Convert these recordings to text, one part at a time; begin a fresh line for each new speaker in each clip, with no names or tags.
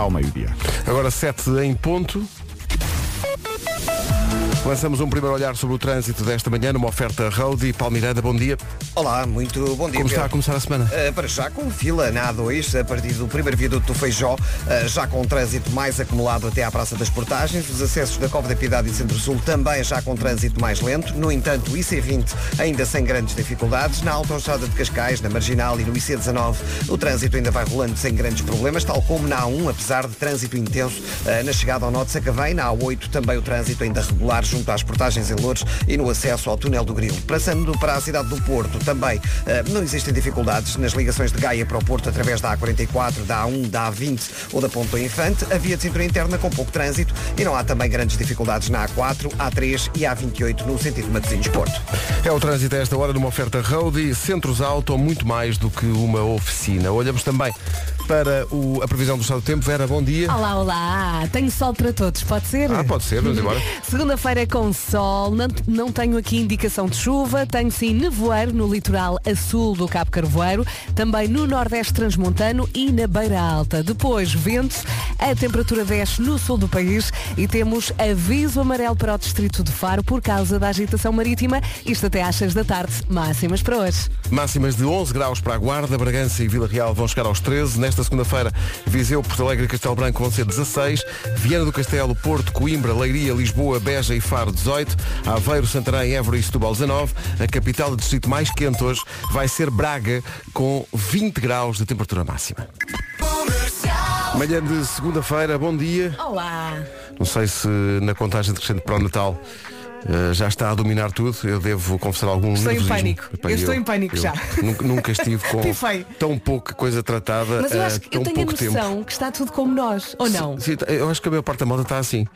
ao meio-dia.
Agora 7 em ponto. Lançamos um primeiro olhar sobre o trânsito desta manhã numa oferta Road e Palmeirada. Bom dia.
Olá, muito bom dia.
Como está a começar a semana?
Uh, para já com fila na A2, a partir do primeiro viaduto do Feijó, uh, já com trânsito mais acumulado até à Praça das Portagens, os acessos da Cova da Piedade e Centro-Sul também já com trânsito mais lento, no entanto o IC20 ainda sem grandes dificuldades, na Autostrada de Cascais, na Marginal e no IC19 o trânsito ainda vai rolando sem grandes problemas, tal como na A1, apesar de trânsito intenso uh, na chegada ao de Sacavém, na A8 também o trânsito ainda regular junto às portagens em Lourdes e no acesso ao túnel do Grilo. Passando para a cidade do Porto, também eh, não existem dificuldades nas ligações de Gaia para o Porto através da A44, da A1, da A20 ou da Ponto Infante. A via de cintura interna com pouco trânsito e não há também grandes dificuldades na A4, A3 e A28 no sentido Matosinhos-Porto.
É o trânsito a esta hora numa oferta Road e Centros Auto, muito mais do que uma oficina. Olhamos também para o- a previsão do estado do tempo. Vera, bom dia.
Olá, olá. Tenho sol para todos, pode ser?
Ah, pode ser, vamos embora.
Segunda-feira com sol, não, não tenho aqui indicação de chuva, tenho sim nevoeiro no litoral a sul do Cabo Carvoeiro, também no Nordeste Transmontano e na Beira Alta. Depois, vento, a temperatura desce no sul do país e temos aviso amarelo para o distrito de Faro por causa da agitação marítima, isto até às 6 da tarde, máximas para hoje.
Máximas de 11 graus para a Guarda, Bragança e Vila Real vão chegar aos 13. Nesta segunda-feira, Viseu, Porto Alegre e Castelo Branco vão ser 16. Viana do Castelo, Porto, Coimbra, Leiria, Lisboa, Beja e Faro 18. Aveiro, Santarém, Évora e Setúbal 19. A capital do distrito mais quente hoje vai ser Braga, com 20 graus de temperatura máxima. Manhã de segunda-feira, bom dia.
Olá!
Não sei se na contagem decrescente para o Natal eh, já está a dominar tudo. Eu devo confessar algum
Estou em
nervosismo.
pânico.
Epá,
Eu estou em pânico
eu
já.
Nunca, nunca estive com tão pouca coisa tratada
Mas eu acho que
tão
eu tenho a noção
tempo.
que está tudo como nós, ou não?
Sim, eu acho que a maior parte da moda está assim.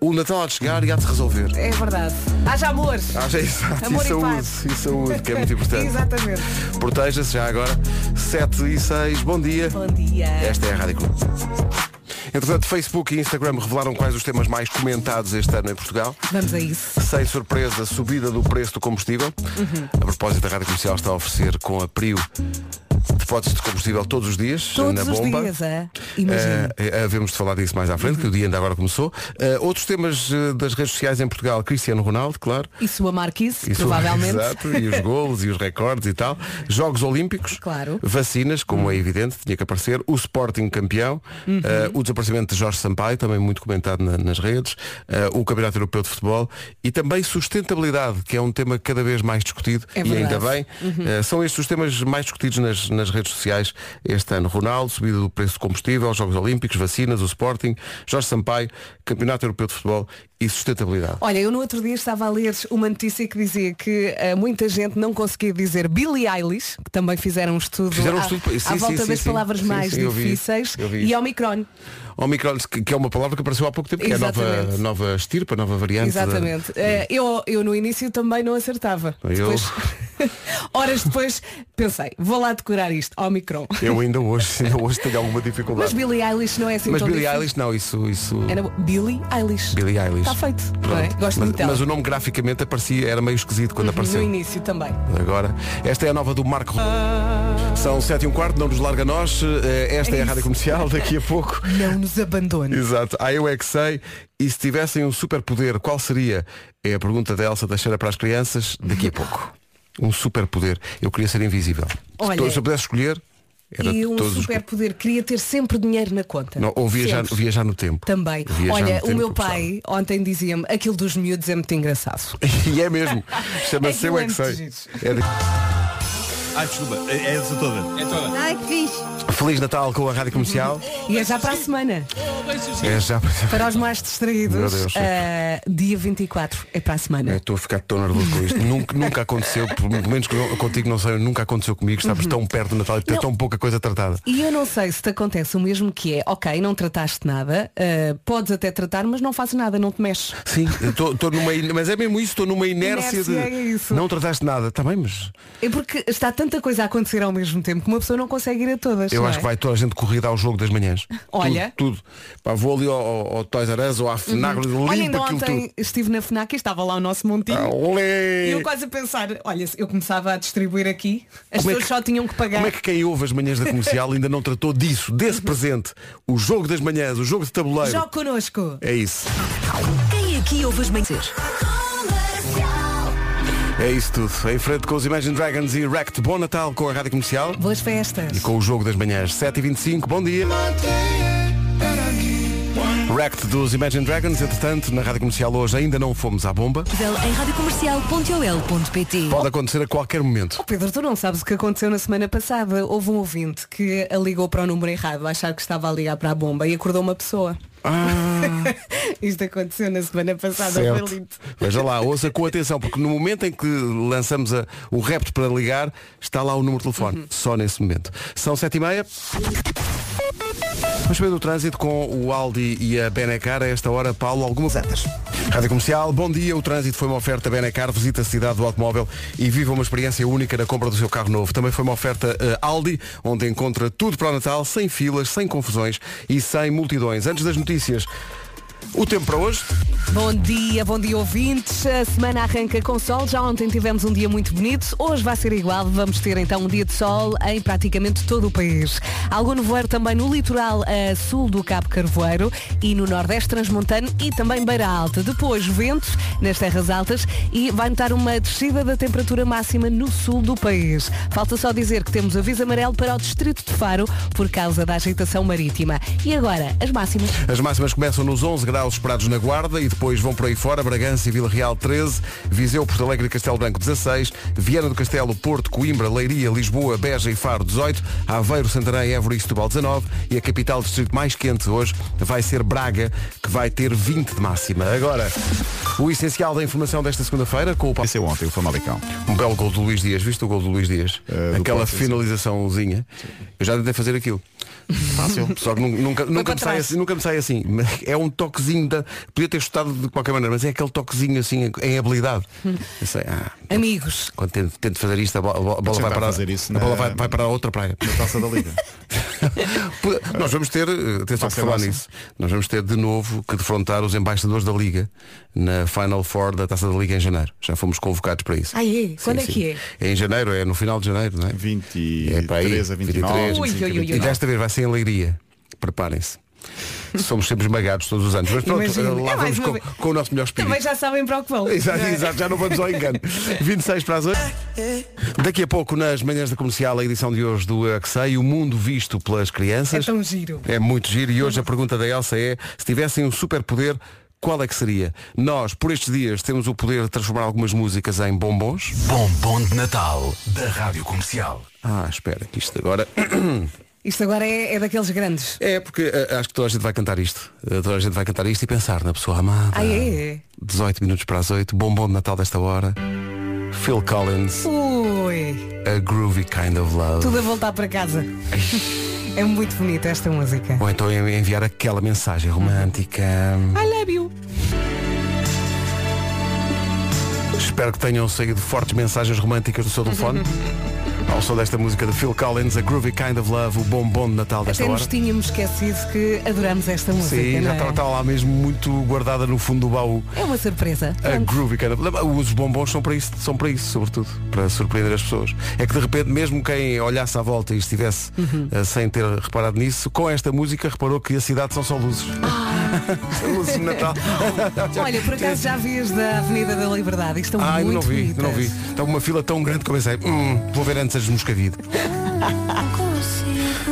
O Natal há de chegar e há de se resolver.
É verdade. Haja amor!
Haja exato,
Amor
e
e
saúde,
paz.
e saúde, que é muito importante.
Exatamente.
Proteja-se já agora. 7 e 6, bom dia.
Bom dia.
Esta é a Rádio Clube. Entretanto, Facebook e Instagram revelaram quais os temas mais comentados este ano em Portugal.
Vamos a isso.
Sem surpresa, subida do preço do combustível.
Uhum.
A propósito, a Rádio Comercial está a oferecer com a Prio depósitos de combustível todos os dias
Todos
na
os
bomba.
dias, é? Imagina.
Eh, havemos de falar disso mais à frente, que o dia ainda agora começou. Eh, outros temas eh, das redes sociais em Portugal, Cristiano Ronaldo, claro.
E sua Marquise,
Isso-
provavelmente.
Exato, e os golos e os recordes e tal. Jogos Olímpicos.
Claro.
Vacinas, como é evidente, tinha que aparecer. O Sporting campeão.
Uhum.
eh, o desaparecimento de Jorge Sampaio, também muito comentado na- nas redes. eh, o Campeonato Europeu de Futebol. E também sustentabilidade, que é um tema cada vez mais discutido.
É
e ainda bem. Eh, são estes os temas mais discutidos nas, nas redes sociais este ano. Ronaldo, subida do preço do combustível, Jogos Olímpicos, vacinas, o Sporting, Jorge Sampaio, Campeonato Europeu de Futebol e sustentabilidade.
Olha, eu no outro dia estava a ler uma notícia que dizia que eh, muita gente não conseguia dizer Billie Eilish, que também fizeram um estudo,
Fizeram um
à,
estudo, sim,
à
sim,
volta
sim,
das palavras mais
sim, eu vi
difíceis
eu vi
e. Omicron.
Omicron, que, que é uma palavra que apareceu há pouco tempo, que é a nova,
Exatamente.
nova estirpa, nova variante. da-
Exatamente. Eh, eu, eu no início também não acertava.
Eu-
Depois, horas depois pensei, vou lá decorar isto, Omicron.
Eu ainda hoje, ainda hoje tenho alguma
Mas
dificuldade.
Billie Eilish não é assim
Mas Billie
difícil.
Eilish não, isso. isso...
Era Billie Eilish.
Billie Eilish.
Está feito. é? Gosto
mas,
muito dela.
mas o nome graficamente aparecia, era meio esquisito quando
No
apareceu.
início também.
Agora, esta é a nova do Marco. São sete e um quarto, não nos larga nós. Eh, Esta é,
É
a Rádio. Comercial, daqui a pouco.
Não nos abandone.
Exato. Ah, eu é que sei. E se tivessem um superpoder, qual seria? É a pergunta da Elsa Teixeira para as crianças, daqui a pouco. Um superpoder. Eu queria ser invisível.
Olha,
se eu pudesse escolher, era
E um
todos os...
superpoder, queria ter sempre dinheiro na conta.
Não, ou viajar,
Sempre.
viajar no tempo.
Também.
Viajar
Olha, o meu
eu
pai ontem dizia-me aquilo dos miúdos é muito engraçado.
E é mesmo. Chama-se
Aquilo
Eu é
é
que sei. É de-
Ai, desculpa, é é essa toda. É toda.
Ai, que fixe.
Feliz Natal com a Rádio Comercial.
E é já para a semana.
É já.
Para os mais distraídos,
Meu Deus.
ah, dia 24 é para a semana.
Estou a ficar tão nervoso com isto. nunca, nunca aconteceu, por menos contigo não sei, nunca aconteceu comigo. Estamos tão perto do Natal e ter
Uhum.
Tão pouca coisa tratada.
E eu não sei se te acontece o mesmo que é, ok, não trataste nada, ah, podes até tratar, mas não fazes nada, não te mexes.
Sim, estou numa mas é mesmo isso, estou numa inércia,
Inércia,
de
é isso.
não trataste nada, está bem, mas
É porque está tanta coisa a acontecer ao mesmo tempo que uma pessoa não consegue ir a todas.
eu
Não
acho
é?
que vai toda a gente corrida ao jogo das manhãs.
Olha.
Tudo. tudo. Pá, vou ali ao, ao, ao Toys R Us ou à FNAC, limpo
Olha, ainda ontem
tudo.
estive na FNAC e estava lá o nosso montinho.
Olé!
E eu quase a pensar, olha, eu começava a distribuir aqui, as
Como é
pessoas
que-
só tinham que pagar.
Como é que quem ouve as manhãs da comercial ainda não tratou disso, desse presente? O jogo das manhãs, o jogo de tabuleiro.
Jogue connosco.
É isso.
Quem aqui ouve as manhãs?
É isso tudo. Em frente com os Imagine Dragons e Wrecked. Bom Natal com a Rádio Comercial
Boas festas.
e com o jogo das manhãs. 7h25, bom dia. Wrecked dos Imagine Dragons, entretanto, na Rádio Comercial hoje ainda não fomos à bomba.
Em radiocomercial.ol.pt
Pode acontecer a qualquer momento.
Oh, Pedro, tu não sabes o que aconteceu na semana passada. Houve um ouvinte que ligou para o número errado, a achar que estava a ligar para a bomba e acordou uma pessoa.
Ah,
Isto aconteceu na semana passada, lindo.
Veja lá, ouça com atenção, porque no momento em que lançamos a- o repto para ligar, está lá o número de telefone.
Uhum.
Só nesse momento. São sete e meia. Vamos ver do trânsito com o Aldi e a Benecar. A esta hora, Paulo, alguma
Zantas.
Rádio Comercial, bom dia. O trânsito foi uma oferta Benecar. Visita a cidade do automóvel e viva uma experiência única na compra do seu carro novo. Também foi uma oferta eh, Aldi, onde encontra tudo para o Natal, sem filas, sem confusões e sem multidões. Antes das notícias, o tempo para hoje.
Bom dia, bom dia ouvintes. A semana arranca com sol. Já ontem tivemos um dia muito bonito. Hoje vai ser igual. Vamos ter então um dia de sol em praticamente todo o país. Algum nevoeiro também no litoral a sul do Cabo Carvoeiro e no nordeste transmontano e também Beira Alta. Depois ventos nas terras altas e vai notar uma descida da temperatura máxima no sul do país. Falta só dizer que temos aviso amarelo para o distrito de Faro por causa da agitação marítima. E agora, as máximas.
As máximas começam nos 11 graus esperados na Guarda e depois vão por aí fora. Bragança e Vila Real 13, Viseu, Porto Alegre e Castelo Branco 16, Viana do Castelo, Porto, Coimbra, Leiria, Lisboa, Beja e Faro 18, Aveiro, Santarém, Évora e Setúbal 19 e a capital do distrito mais quente hoje vai ser Braga, que vai ter 20 de máxima. Agora, o essencial da informação desta segunda-feira com o Paulo.
Esse é ontem, o Famalicão.
Um belo gol do Luís Dias, viste o gol do Luís Dias?
Do
Aquela finalizaçãozinha. Eu já tentei fazer aquilo.
Fácil.
Só que nu- nunca, nunca, me sai
trás.
assim, nunca me sai assim. Mas É um toquezinho da. Podia ter chutado de qualquer maneira, mas é aquele toquezinho assim em habilidade. Eu sei, ah,
Amigos,
quando tento, tento fazer isto, a bola, a bola vai para
fazer isso
a bola
na-
vai, vai para outra praia.
Na taça da Liga.
Nós vamos ter, eh, atenção por falar nisso, nós vamos ter de novo que defrontar os embaixadores da Liga na Final Four da Taça da Liga em janeiro. Já fomos convocados para isso.
Ah, é? Quando é que é?
É em janeiro, é no final de janeiro, não é?
23
É para aí,
a 29.
23.
Ui,
25 a
ui, ui.
E
29.
desta vez vai ser em Leiria. Preparem-se. Somos sempre esmagados todos os anos. Mas pronto,
Imagino.
lá
É mais
vamos
uma
com,
vez.
com o nosso melhor espírito.
Também já sabem para o que vão.
Exato,
é?
exato, já não vamos ao engano. 26 para as 8. Daqui a pouco, nas manhãs da comercial, a edição de hoje do Axei, o mundo visto pelas
É
crianças.
tão giro.
É muito giro e hoje a pergunta da Elsa é se tivessem um superpoder, qual é que seria? Nós, por estes dias, temos o poder de transformar algumas músicas em bombons.
Bombom de Natal da Rádio Comercial.
Ah, espera, que isto agora.
Isto agora é, é daqueles grandes.
É, porque eh, acho que toda a gente vai cantar isto. Eh, toda a gente vai cantar isto e pensar na pessoa amada.
Ah, é?
18 minutos para as 8, bombom de Natal desta hora. Phil Collins,
Ui,
A Groovy Kind of Love.
tudo a voltar para casa. é muito bonita esta música.
Ou então enviar aquela mensagem romântica.
I love you.
Espero que tenham saído fortes mensagens românticas do seu telefone. Ao som desta música de Phil Collins, A Groovy Kind of Love, o bombom de Natal desta
Até
hora.
nos tínhamos esquecido que adoramos esta música.
Sim, já
é?
estava estava lá mesmo muito guardada no fundo do baú.
É uma surpresa.
A
Pronto.
groovy kind of love. Os bombons são para isso, são para isso, sobretudo, para surpreender as pessoas. É que de repente, mesmo quem olhasse à volta e estivesse
Uhum.
eh, sem ter reparado nisso, com esta música reparou que a cidade são só luzes. Luzes de Natal.
Olha, por acaso já vi as da Avenida da Liberdade. Estão
Ah,
muito
não vi, ainda não vi.
bonitas.
Está uma fila tão grande que eu pensei, hum, vou ver antes as de Moscavide.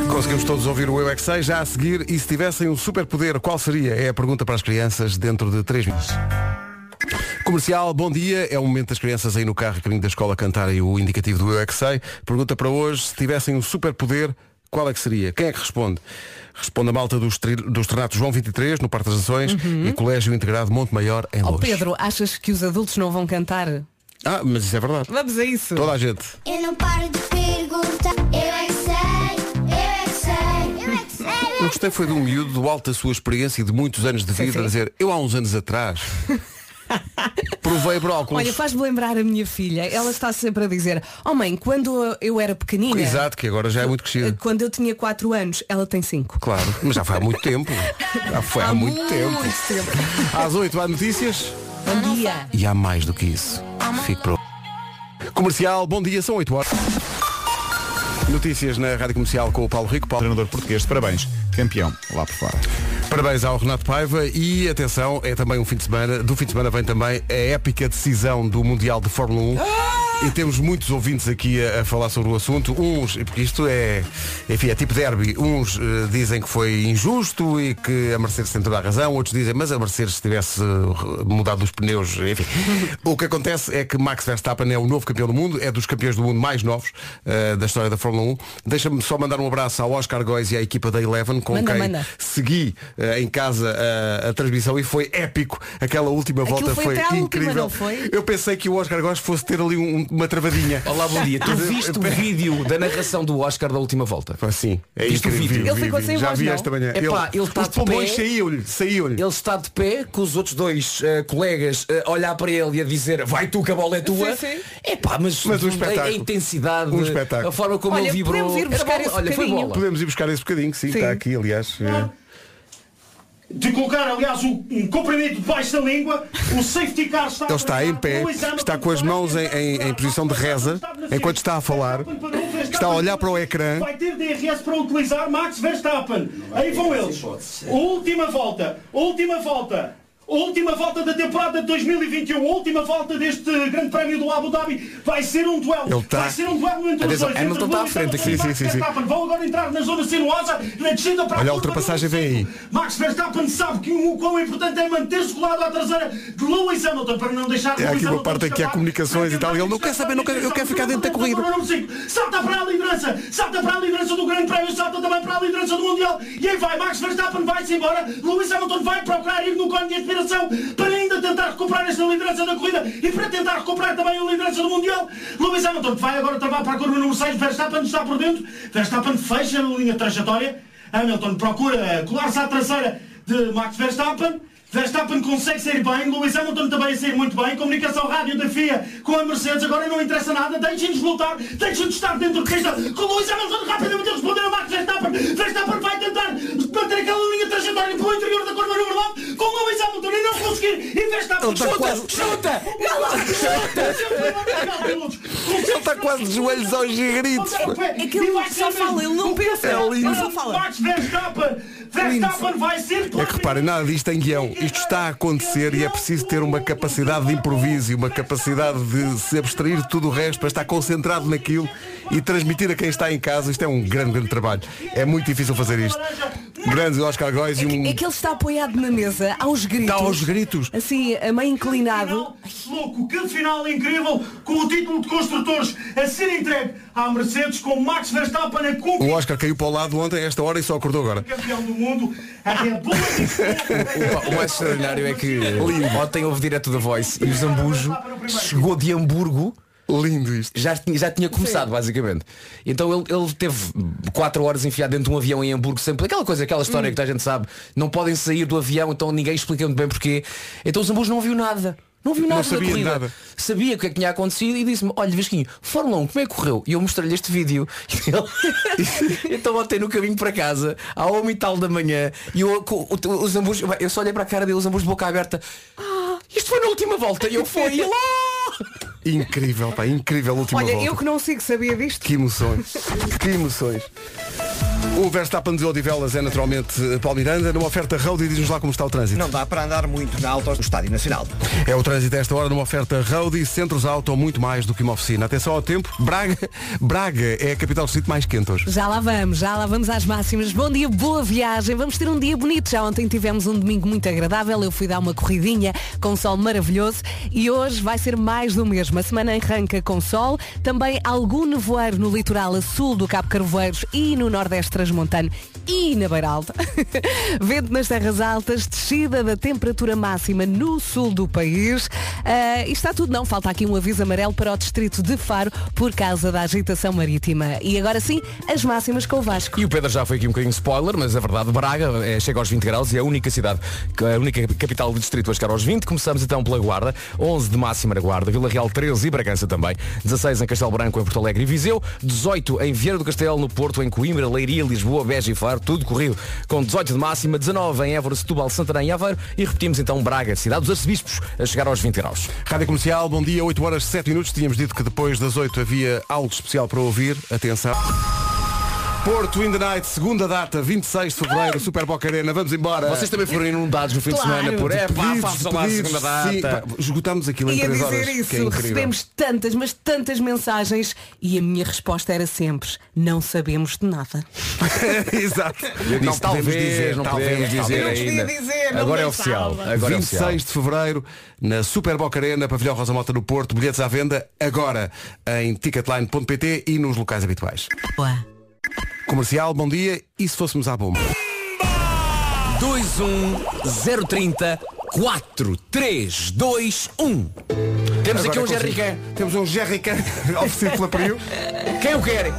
Conseguimos todos ouvir o Eu é que Sei, já a seguir, e se tivessem um superpoder, qual seria? É a pergunta para as crianças dentro de 3 minutos. Comercial, bom dia. É o momento das crianças aí no carro, caminho da escola, cantarem o indicativo do Eu é que Sei. Pergunta para hoje, se tivessem um superpoder, qual é que seria? Quem é que responde? Responde a malta do, estri- do Estrenato João 23, no Parque das Nações, e Colégio Integrado Monte Maior, em
Ó
Lourdes.
Uhum. Pedro, achas que os adultos não vão cantar?
Ah, mas isso é verdade.
Vamos a isso.
Toda a gente.
Eu não paro de perguntar. Eu é que sei, eu é que sei, eu é que sei.
Eu gostei foi de um miúdo do alto da sua experiência e de muitos anos de vida
sim.
a dizer, eu há uns anos atrás. Provei brócolis.
Olha, faz-me lembrar a minha filha. Ela está sempre a dizer, oh mãe, quando eu era pequenina,
Exato, que agora já é muito crescida.
quando eu tinha 4 anos, ela tem 5.
Claro, mas já foi há muito tempo. Já foi há, muito, tempo.
tempo.
Às 8 há notícias
Bom dia.
e há mais do que isso. Fique para o- Comercial, bom dia, são 8 horas. Notícias na Rádio Comercial com o Paulo Rico. Paulo...
Treinador português, parabéns. Campeão, lá por fora.
Parabéns ao Renato Paiva e atenção, é também um fim de semana. Do fim de semana vem também a épica decisão do Mundial de Fórmula 1. E temos muitos ouvintes aqui a, a falar sobre o assunto. Uns, porque isto é, enfim, é tipo derby. Uns eh, dizem que foi injusto e que a Mercedes tem toda a razão. Outros dizem, mas a Mercedes tivesse eh, mudado os pneus, enfim. o que acontece é que Max Verstappen é o novo campeão do mundo, é dos campeões do mundo mais novos eh, da história da Fórmula 1. Deixa-me só mandar um abraço ao Oscar Góis e à equipa da Eleven, com
Manda,
quem
manda.
segui eh, em casa a, transmissão e foi épico. Aquela última
Aquilo
volta
foi
foi,
última,
incrível.
não foi?
Eu pensei que o Oscar Góes fosse ter ali um- uma travadinha.
Olá, bom dia. Tu viste o vídeo da narração do Oscar da última volta?
Assim, é
Viste o
incrível.
vídeo?
Vi,
Ele ficou sem
Já
voz,
vi
não?
esta manhã.
Epá, ele está
os
de
pulmões
pé.
saíam-lhe, saíam-lhe.
Ele está de pé com os outros dois eh, colegas a olhar para ele e a dizer vai tu que a bola é tua.
Sim, sim.
Epá, mas,
Mas um
a- a,
espetáculo.
intensidade,
Um espetáculo.
a forma como
Olha,
ele vibrou.
podemos ir buscar
Olha, foi
bocadinho.
bola.
Podemos ir buscar esse bocadinho, sim,
Sim.
está aqui, aliás. eh,
de colocar, aliás, um, um comprimento debaixo da língua, o safety car está
Ele está em pé, está com as mãos em, em- em posição de reza, enquanto está a falar, está a olhar para o ecrã.
Vai ter DRS para utilizar Max Verstappen. Aí vão eles. Última volta, última volta. Última volta da temporada de 2021, última volta deste Grande Prémio do Abu Dhabi, vai ser um duelo.
Ele está-
Vai ser um duelo entre os dois.
Hamilton está à frente aqui.
Sim, sim, sim, sim.
Vão agora entrar na zona sinuosa, na descida para
Olha a ultrapassagem, vem aí.
Max Verstappen sabe que o quão importante é manter-se colado à traseira de Lewis Hamilton para não deixar
É aqui uma
Hamilton
parte que há comunicações e tal, ele não quer saber, não quer- eu quero ficar dentro da corrida.
Salta para a liderança, salta para a liderança do Grande Prémio, salta também para a liderança do Mundial. E aí vai, Max Verstappen vai-se embora. Lewis Hamilton vai procurar ir no cone de aspiração para ainda tentar recuperar esta liderança da corrida e para tentar recuperar também a liderança do Mundial. Lewis Hamilton vai agora travar para a curva número 6. Verstappen está por dentro. Verstappen fecha a linha trajetória. Hamilton procura colar-se à traseira de Max Verstappen. Verstappen consegue sair bem, Lewis Hamilton também a sair muito bem, comunicação rádio da FIA com a Mercedes, agora não interessa nada, deixem-nos lutar, deixem-nos estar dentro de pista, com Lewis Hamilton rapidamente a responder a Max Verstappen, Verstappen vai tentar trajetória pelo interior da curva número 9, com Lewis Hamilton e não conseguir, e Verstappen
Ele está
chuta,
quase-
chuta,
Ele está quase de joelhos aos gritos.
É que ele só fala, ele não pensa.
É lindo.
Só fala.
Max Verstappen, Verstappen vai ser
É que reparem, nada disto tem guião. Isto está a acontecer e é preciso ter uma capacidade de improviso e uma capacidade de se abstrair de tudo o resto para estar concentrado naquilo e transmitir a quem está em casa. Isto é um grande, grande trabalho. É muito difícil fazer isto. Grandes Oscar Góis e um.
É que ele está apoiado na mesa, aos gritos.
Está aos gritos.
Assim, a meio inclinado.
Louco, que final incrível com o título de construtores a ser entregue à Mercedes com Max Verstappen a
O
conquistar
Oscar caiu para o lado ontem, a esta hora, e só acordou agora.
campeão do mundo. A Red Bull
O, o mais extraordinário é que ontem houve direto da Voice e o Zambujo chegou de Hamburgo
Lindo isto.
já tinha, já tinha começado basicamente então ele, ele teve 4 horas enfiado dentro de um avião em Hamburgo sempre aquela coisa aquela história que toda a gente sabe não podem sair do avião então ninguém explica muito bem porquê então o Zambujo não viu nada não viu nada
Não sabia
da corrida.
nada.
Sabia o que é que tinha acontecido e disse-me, olha Vasquinho, Fórmula 1, como é que correu? E eu mostrei-lhe este vídeo. Ele- então ontem no caminho para casa, à uma e tal da manhã, e eu, com o, o, o Zambujo, eu só olhei para a cara dele, o Zambujo de boca aberta. Ah, isto foi na última volta. E eu fui, e "Ah!"
Incrível, pá, incrível última
Olha,
volta.
eu que não sigo sabia disto.
Que emoções. que emoções. O Verstappen de Odivelas é naturalmente eh, Paulo Miranda. Numa oferta road e diz-nos lá como está o trânsito.
Não dá para andar muito na alta do Estádio Nacional.
É o trânsito a esta hora numa oferta road e centros auto muito mais do que uma oficina. Atenção ao tempo. Braga, Braga é a capital do sítio mais quente hoje.
Já lá vamos, já lá vamos às máximas. Bom dia, boa viagem. Vamos ter um dia bonito. Já ontem tivemos um domingo muito agradável. Eu fui dar uma corridinha com um sol maravilhoso e hoje vai ser mais do mesmo. A semana arranca com sol, também algum nevoeiro no litoral a sul do Cabo Carvoeiros e no nordeste Transmontano e na Beira Alta. Vento nas terras altas, descida da temperatura máxima no sul do país. E está tudo não, falta aqui um aviso amarelo para o distrito de Faro por causa da agitação marítima. E agora sim, as máximas com o Vasco.
E o Pedro já foi aqui um bocadinho spoiler, mas a verdade, Braga é, chega aos 20 graus e é a única cidade, a única capital do distrito a chegar aos 20. Começamos então pela Guarda, 11 de máxima na Guarda, Vila Real 13 e Bragança também, 16 em Castelo Branco, em Porto Alegre e Viseu, 18 em Vieira do Castelo, no Porto, em Coimbra, Leiria, Lisboa, Beja e Faro, tudo corrido com 18 de máxima, 19 em Évora, Setúbal, Santarém e Aveiro e repetimos então Braga, cidade dos arcebispos, a chegar aos 20 graus.
Rádio Comercial, bom dia, 8 horas 7 minutos. Tínhamos dito que depois das 8 havia algo especial para ouvir. Atenção. Porto in the Night, segunda data, 26 de fevereiro, Super Boca Arena. Vamos embora.
Vocês também foram inundados no fim
Claro.
de semana por é pá,
Pedidos,
façam lá a
pedidos,
segunda
sim,
data.
pá, esgotámos aquilo em
Ia
3
dizer
horas.
isso,
que é incrível.
recebemos tantas, mas tantas mensagens e a minha resposta era sempre, não sabemos de nada.
Exato.
Eu disse, talvez, não podemos dizer
talvez.
ainda.
Não podia dizer, não
Agora é oficial. Agora é
26
oficial.
de fevereiro, na Super Boca Arena, Pavilhão Rosa Mota no Porto, bilhetes à venda agora em ticketline.pt e nos locais habituais.
Boa.
Comercial, bom dia. E se fôssemos à bomba?
21 030 4 3 2 1 Temos aqui
Agora
um Jerry
consigo. Temos um Jerrycan oferecido pela Prio.
Quem o quer?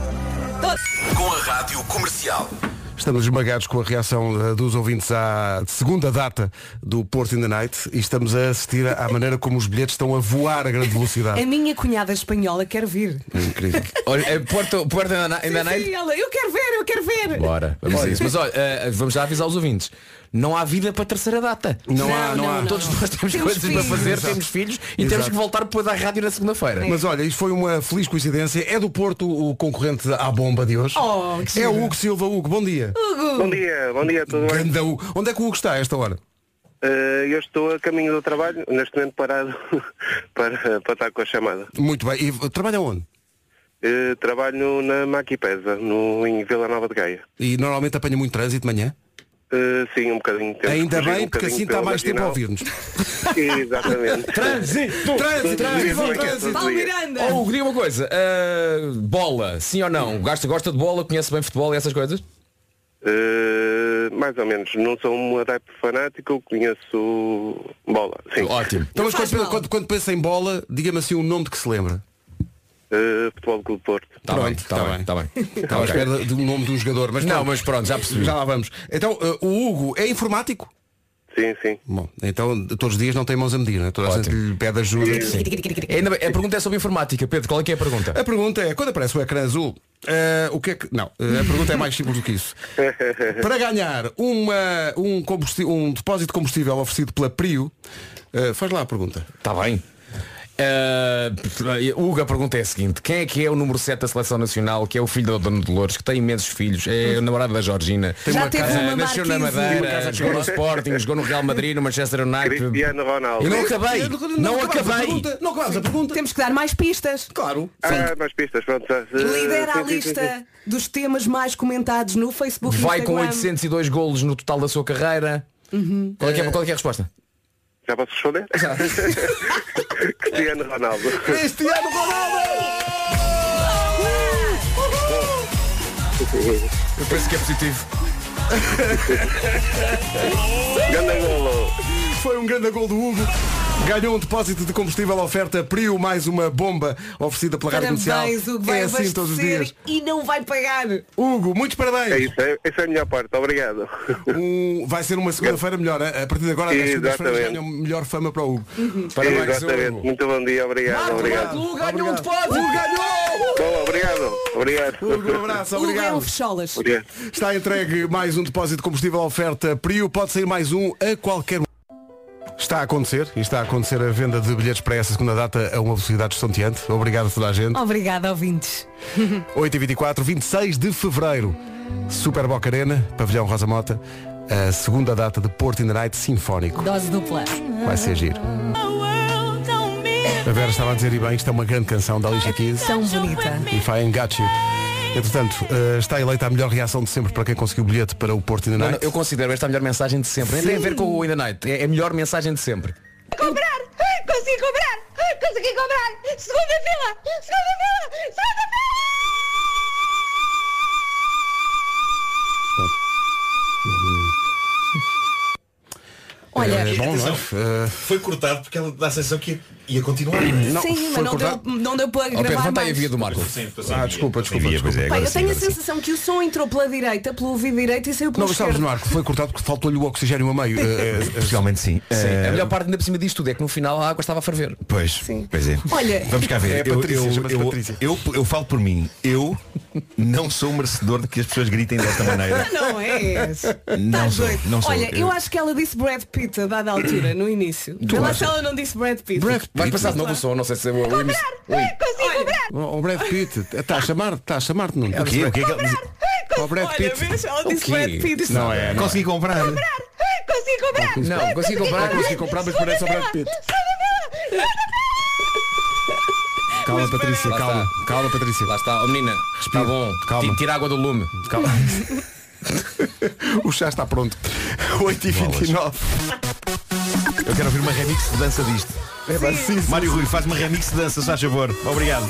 Com a Rádio Comercial.
Estamos esmagados com a reação eh, dos ouvintes à segunda data do Porto in the Night e estamos a assistir à maneira como os bilhetes estão a voar a grande velocidade.
A minha cunhada espanhola quer vir.
É incrível.
Olha, é Porto, Porto ainda ainda
Sim, ela, eu quero ver, eu quero ver.
Bora, vamos a isso. Mas olha, eh, vamos já avisar os ouvintes. Não há vida para a terceira data.
Não, há, não, há.
Todos nós temos,
Temos
coisas para
filhos.
fazer,
Exato.
temos filhos e
Exato.
temos que voltar depois da rádio na segunda-feira.
Mas olha, isto foi uma feliz coincidência. É do Porto o concorrente à bomba de hoje.
Oh,
é o. Hugo Silva. Hugo, bom dia.
Bom dia, bom dia?
Ganda Hugo. Onde é que o Hugo está a esta hora?
Eh, eu estou a caminho do trabalho, neste momento parado para, para estar com a chamada.
Muito bem. E trabalha onde?
Eh, trabalho na Maquipesa, no, em Vila Nova de Gaia.
E normalmente apanha muito trânsito de manhã?
Eh, sim, um bocadinho. Temos
Ainda bem,
um
porque assim está mais tempo a ouvir-nos.
Exatamente.
Trânsito!
Trânsito, o trânsito.
Paulo. Miranda.
Oh, Hugo, diga uma coisa. eh, bola, sim ou não? Gosta, gosta de bola, conhece bem futebol e essas coisas?
Eh, mais ou menos, não sou um adepto fanático, conheço bola, sim.
Ótimo.
Então, mas quando, quando, quando pensa em bola, diga-me assim um nome de que se lembra.
Eh, futebol Clube Porto.
Está bem, está
tá
bem, está bem.
Estava à espera de um nome de um jogador. Mas
Não,
pronto.
mas pronto, já percebi.
Já lá vamos. Então, eh, o Hugo é informático?
Sim, sim.
Bom, então todos os dias não tem mãos a medir, né? Toda a gente lhe pede ajuda.
Ainda bem, a pergunta é sobre informática. Pedro, qual é que é a pergunta?
A pergunta é, quando aparece o ecrã azul, eh, o que é que. Não, a pergunta é mais simples do que isso. Para ganhar uma, um, combusti- um depósito de combustível oferecido pela Prio, eh, faz lá a pergunta.
Está bem. Uh, Hugo, a pergunta é a seguinte Quem é que é o número 7 da Seleção Nacional Que é o filho da Dona Dolores Que tem imensos filhos É o namorado da Georgina
Já
uma
teve
casa-
uma
Nasceu na. Madeira Jogou no Sporting Jogou no Real Madrid No Manchester United
Cristiano Ronaldo.
E não acabei Não acabei
pergunta, Não acabamos a pergunta.
Temos que dar mais pistas.
Claro.
Ah, mais pistas, pronto. já. Eh,
Lidera a
sim, sim, sim,
lista
sim.
dos temas mais comentados no Facebook
Vai com
Instagram.
802 golos no total da sua carreira qual, é que é, qual é que é a resposta?
Já posso responder? Cristiano Ronaldo.
Cristiano Ronaldo!
Eu penso que é positivo
Ganda golo.
Foi um grande gol do Hugo. Ganhou um depósito de combustível oferta Prio, mais uma bomba oferecida pela Rádio Comercial.
Hugo. Vai
É assim todos os dias.
e não vai pagar.
Hugo, muitos
É
parabéns.
isso, é, essa é a melhor parte. Obrigado.
Um- vai ser uma segunda-feira melhor. A a partir de agora, as segundas-feiras ganham melhor fama para o Hugo.
Parabéns
Exatamente.
Hugo
Muito bom dia. Obrigado. Obrigado.
Hugo ganhou um
Obrigado.
depósito
Hugo ganhou!
Bom, obrigado. Obrigado.
Hugo, um abraço,
Hugo é um
obrigado.
fecholas.
Obrigado.
Está entregue mais um depósito de combustível à oferta Prio. Pode sair mais um a qualquer momento. Está a acontecer, e está a acontecer a venda de bilhetes para essa segunda data a uma velocidade estonteante. Obrigado a toda a gente.
Obrigada, ouvintes.
8h24, 26 de Fevereiro. Super Boca Arena, Pavilhão Rosa Mota. A segunda data de Porto in the Night Sinfónico.
Dose dupla.
Vai ser giro. A Vera estava a dizer, e bem, isto é uma grande canção da Alicia Keys.
Tão bonita.
I Ain't Got You. Entretanto, uh, eh, está eleita a melhor reação de sempre para quem conseguiu o bilhete para o Porto in Night.
Eu considero esta a melhor mensagem de sempre. Nem tem a ver com o in Night. É a melhor mensagem de sempre.
Comprar! Consegui comprar! Consegui comprar! Segunda fila! Segunda fila! Segunda fila!
É Olha,
é, bom, é? Eh,
foi cortado porque ela dá a sensação que ia, continuar.
não,
Sim,
foi
mas não
cortado.
deu, não deu para
Pedro,
gravar
conta aí a
mais.
via do Marco.
Sim,
Ah,
via,
desculpa, desculpa,
via, é,
desculpa.
Pá,
agora
eu
sim,
tenho a
sim.
sensação que o som entrou pela direita, pelo ouvido direito e saiu pelo
Não, mas sabes,
esquerdo.
Marco, foi cortado porque faltou-lhe o oxigênio a meio. Eh, eh,
Possivelmente sim.
Sim,
Eh,
a melhor parte ainda por cima disto tudo é que no final a água estava a ferver.
Pois,
Sim.
pois é.
Olha,
Vamos cá ver.
É
eu,
Patrícia,
eu,
chama-se
eu,
Patrícia.
eu, eu falo por mim. Eu não sou merecedor de que as pessoas gritem desta maneira.
Não és.
Não
Estás
sou, não sou.
Olha, eu acho que ela disse Brad Pitt a dada altura, no início. Lá se ela não disse Brad Pitt.
Vais passar de novo o som, não sei se é o o início. Ui.
O Brad Pitt, está a chamar-te, está a chamar-te, não
O quê? O quê que ele-
O Brad
Olha,
Pitt.
vês? Ela
O
disse? Brad Pitt.
Não é, não
Consegui comprar.
Não, consegui comprar.
é. Consegui comprar, mas parece o Brad Pitt. Calma, Patrícia, calma. Calma, Patrícia.
Lá está, oh menina, está bom.
Calma.
Ti- Tira água do lume.
Calma. o chá está pronto. 8h29.
Eu quero ouvir uma remix de dança disto.
É, pá, sim, sim.
Mário Rui, faz uma remix de dança, se faz favor. Obrigado.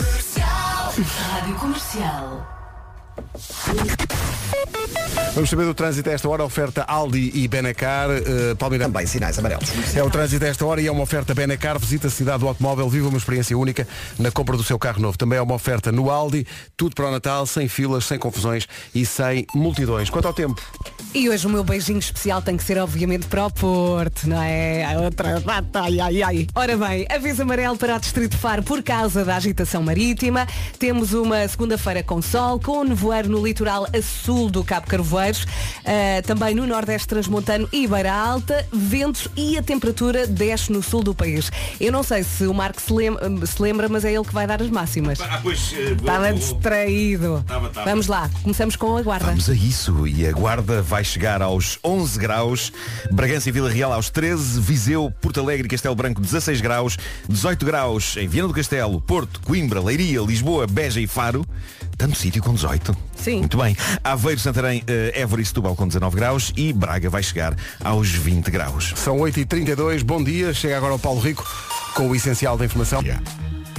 Rádio Comercial.
Vamos saber do trânsito a esta hora, oferta Aldi e Benacar. Uh, Palmeira.
Também sinais amarelos.
É o trânsito a esta hora e é uma oferta Benacar. Visita a cidade do automóvel, viva uma experiência única na compra do seu carro novo. Também é uma oferta no Aldi, tudo para o Natal, sem filas, sem confusões e sem multidões. Quanto ao tempo,
E hoje o meu beijinho especial tem que ser obviamente para o Porto, não é? A outra ai, ai, ai. Ora bem, aviso amarelo para o Distrito Faro por causa da agitação marítima. Temos uma segunda-feira com sol, com nevoeiro no litoral a sul do Cabo Carvoeiros, ah, também no Nordeste Transmontano e Beira Alta, ventos e a temperatura desce no sul do país. Eu não sei se o Marco se lembra, se lembra mas é ele que vai dar as máximas.
Ah, pois.
Estava distraído.
Tava, tava.
Vamos lá, começamos com a guarda.
Vamos a isso. E a Guarda vai chegar aos 11 graus, Bragança e Vila Real aos 13, Viseu, Porto Alegre e Castelo Branco 16 graus, 18 graus em Viana do Castelo, Porto, Coimbra, Leiria, Lisboa, Beja e Faro. Tanto sítio com 18.
Sim.
Muito bem. Aveiro, Santarém, eh, Évora e Setúbal com 19 graus e Braga vai chegar aos 20 graus.
são 8h32, bom dia. Chega agora o Paulo Rico com o essencial da informação.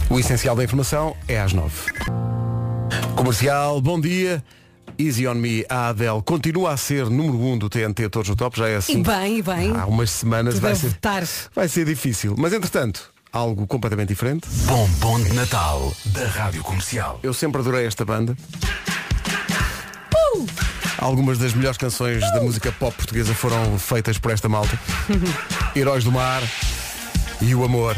O essencial da informação é às 9. Comercial, bom dia. Easy on Me, a Adele continua a ser número 1 um do TNT Todos no Top, já é assim.
E bem, e bem.
Há umas semanas vai ser, vai ser difícil. Mas entretanto, algo completamente diferente.
Bombom de Natal da Rádio Comercial.
Eu sempre adorei esta banda. Algumas das melhores canções da música pop portuguesa foram feitas por esta malta. Heróis do Mar e o Amor.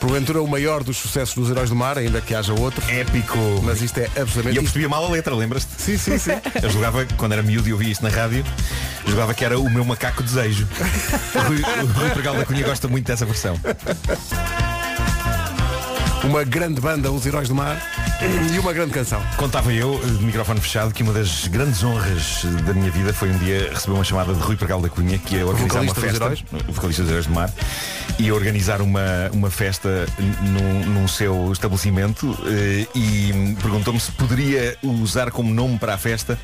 Porventura o maior dos sucessos dos Heróis do Mar, ainda que haja outro.
Épico.
Mas isto é
E
absolutamente.
eu percebia mal a letra, lembras-te?
Sim, sim, sim.
Eu jogava, quando era miúdo e ouvia isto na rádio, eu jogava que era o meu macaco desejo. O Rui, o Rui Pregal da Cunha gosta muito dessa versão.
Uma grande banda, os Heróis do Mar, e uma grande canção.
Contava eu, de microfone fechado, que uma das grandes honras da minha vida foi um dia receber uma chamada de Rui Pregal da Cunha, que ia organizar uma
dos
festa, o vocalista dos Heróis do Mar, ia organizar uma, uma festa num, num seu estabelecimento eh, e perguntou-me se poderia usar como nome para a festa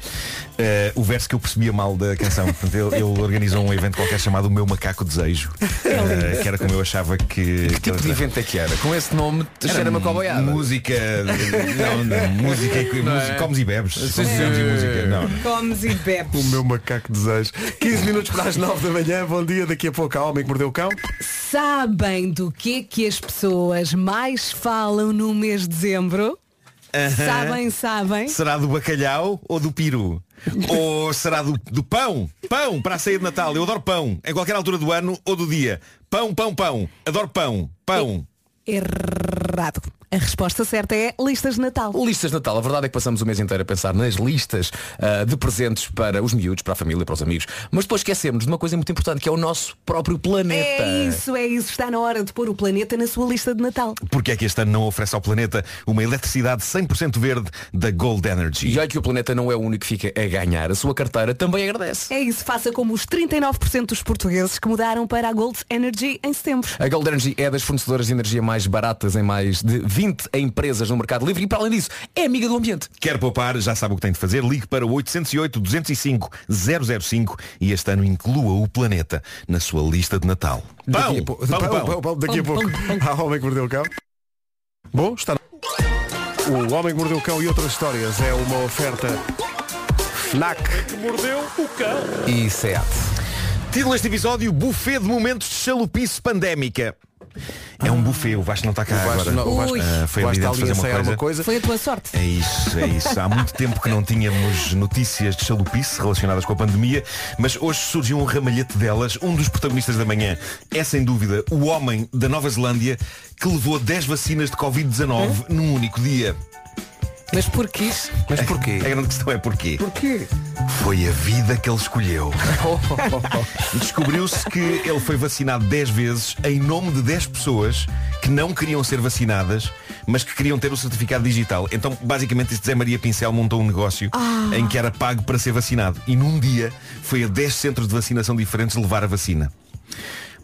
eh, o verso que eu percebia mal da canção. Portanto, ele, ele organizou um evento qualquer chamado O Meu Macaco Desejo, eh, que era como eu achava que.
Que tipo de evento é que era? Com esse nome, cheira-me a coboiada.
Música, não, não, música, e-
Não é?
música comes e bebes.
Sim,
Comes e e música. Não, não.
Comes e bebes.
O meu macaco desejo. 15 minutos para as 9 da manhã. Bom dia. Daqui a pouco a Homem que Mordeu o Cão.
Sabem do que que as pessoas mais falam no mês de dezembro? Sabem, sabem.
Será do bacalhau ou do peru? Ou será do, do pão? Pão para a ceia de Natal. Eu adoro pão. Em qualquer altura do ano ou do dia. Pão, pão, pão. Adoro pão. Pão.
Errado. A resposta certa é listas de Natal.
Listas de Natal. A verdade é que passamos o mês inteiro a pensar nas listas ah, de presentes para os miúdos, para a família, para os amigos. Mas depois esquecemos de uma coisa muito importante, que é o nosso próprio planeta.
É isso, é isso. Está na hora de pôr o planeta na sua lista de Natal.
Porque é que este ano não oferece ao planeta uma eletricidade 100% verde da Gold Energy?
E olha que o planeta não é o único que fica a ganhar. A sua carteira também agradece.
É isso, faça como os 39% dos portugueses que mudaram para a Gold Energy em setembro.
A Gold Energy é das fornecedoras de energia mais baratas em mais de 20 empresas no mercado livre e para além disso é amiga do ambiente.
Quer poupar? Já sabe o que tem de fazer. Ligue para o 808 205 005 e este ano inclua o planeta na sua lista de Natal.
Daqui a pouco.
Pão,
Pão,
pão.
pão, pão, Daqui a pouco. A Homem que Mordeu o Cão. Bom, está. O Homem que Mordeu o Cão e outras histórias é uma oferta FNAC
Mordeu o cão.
e SEAT.
Título deste episódio, buffet de momentos de chalupice pandémica. É um buffet, o Vasco não está cá
O Vasco
agora.
não- o Vasco-
Ah, foi
o Vasco está
dentro
ali a
fazer uma coisa.
uma coisa.
Foi a tua sorte.
É isso, é isso. Há muito tempo que não tínhamos notícias de chalupice relacionadas com a pandemia, mas hoje surgiu um ramalhete delas. Um dos protagonistas da manhã é, sem dúvida, o homem da Nova Zelândia que levou 10 vacinas de Covid-19 num único dia.
Mas porquê?
Mas porquê?
A grande questão é porquê.
Porquê?
Foi a vida que ele escolheu. Descobriu-se que ele foi vacinado 10 vezes em nome de 10 pessoas que não queriam ser vacinadas, mas que queriam ter o certificado digital. Então, basicamente, este Zé Maria Pincel montou um negócio em que era pago para ser vacinado. E num dia foi a 10 centros de vacinação diferentes levar a vacina.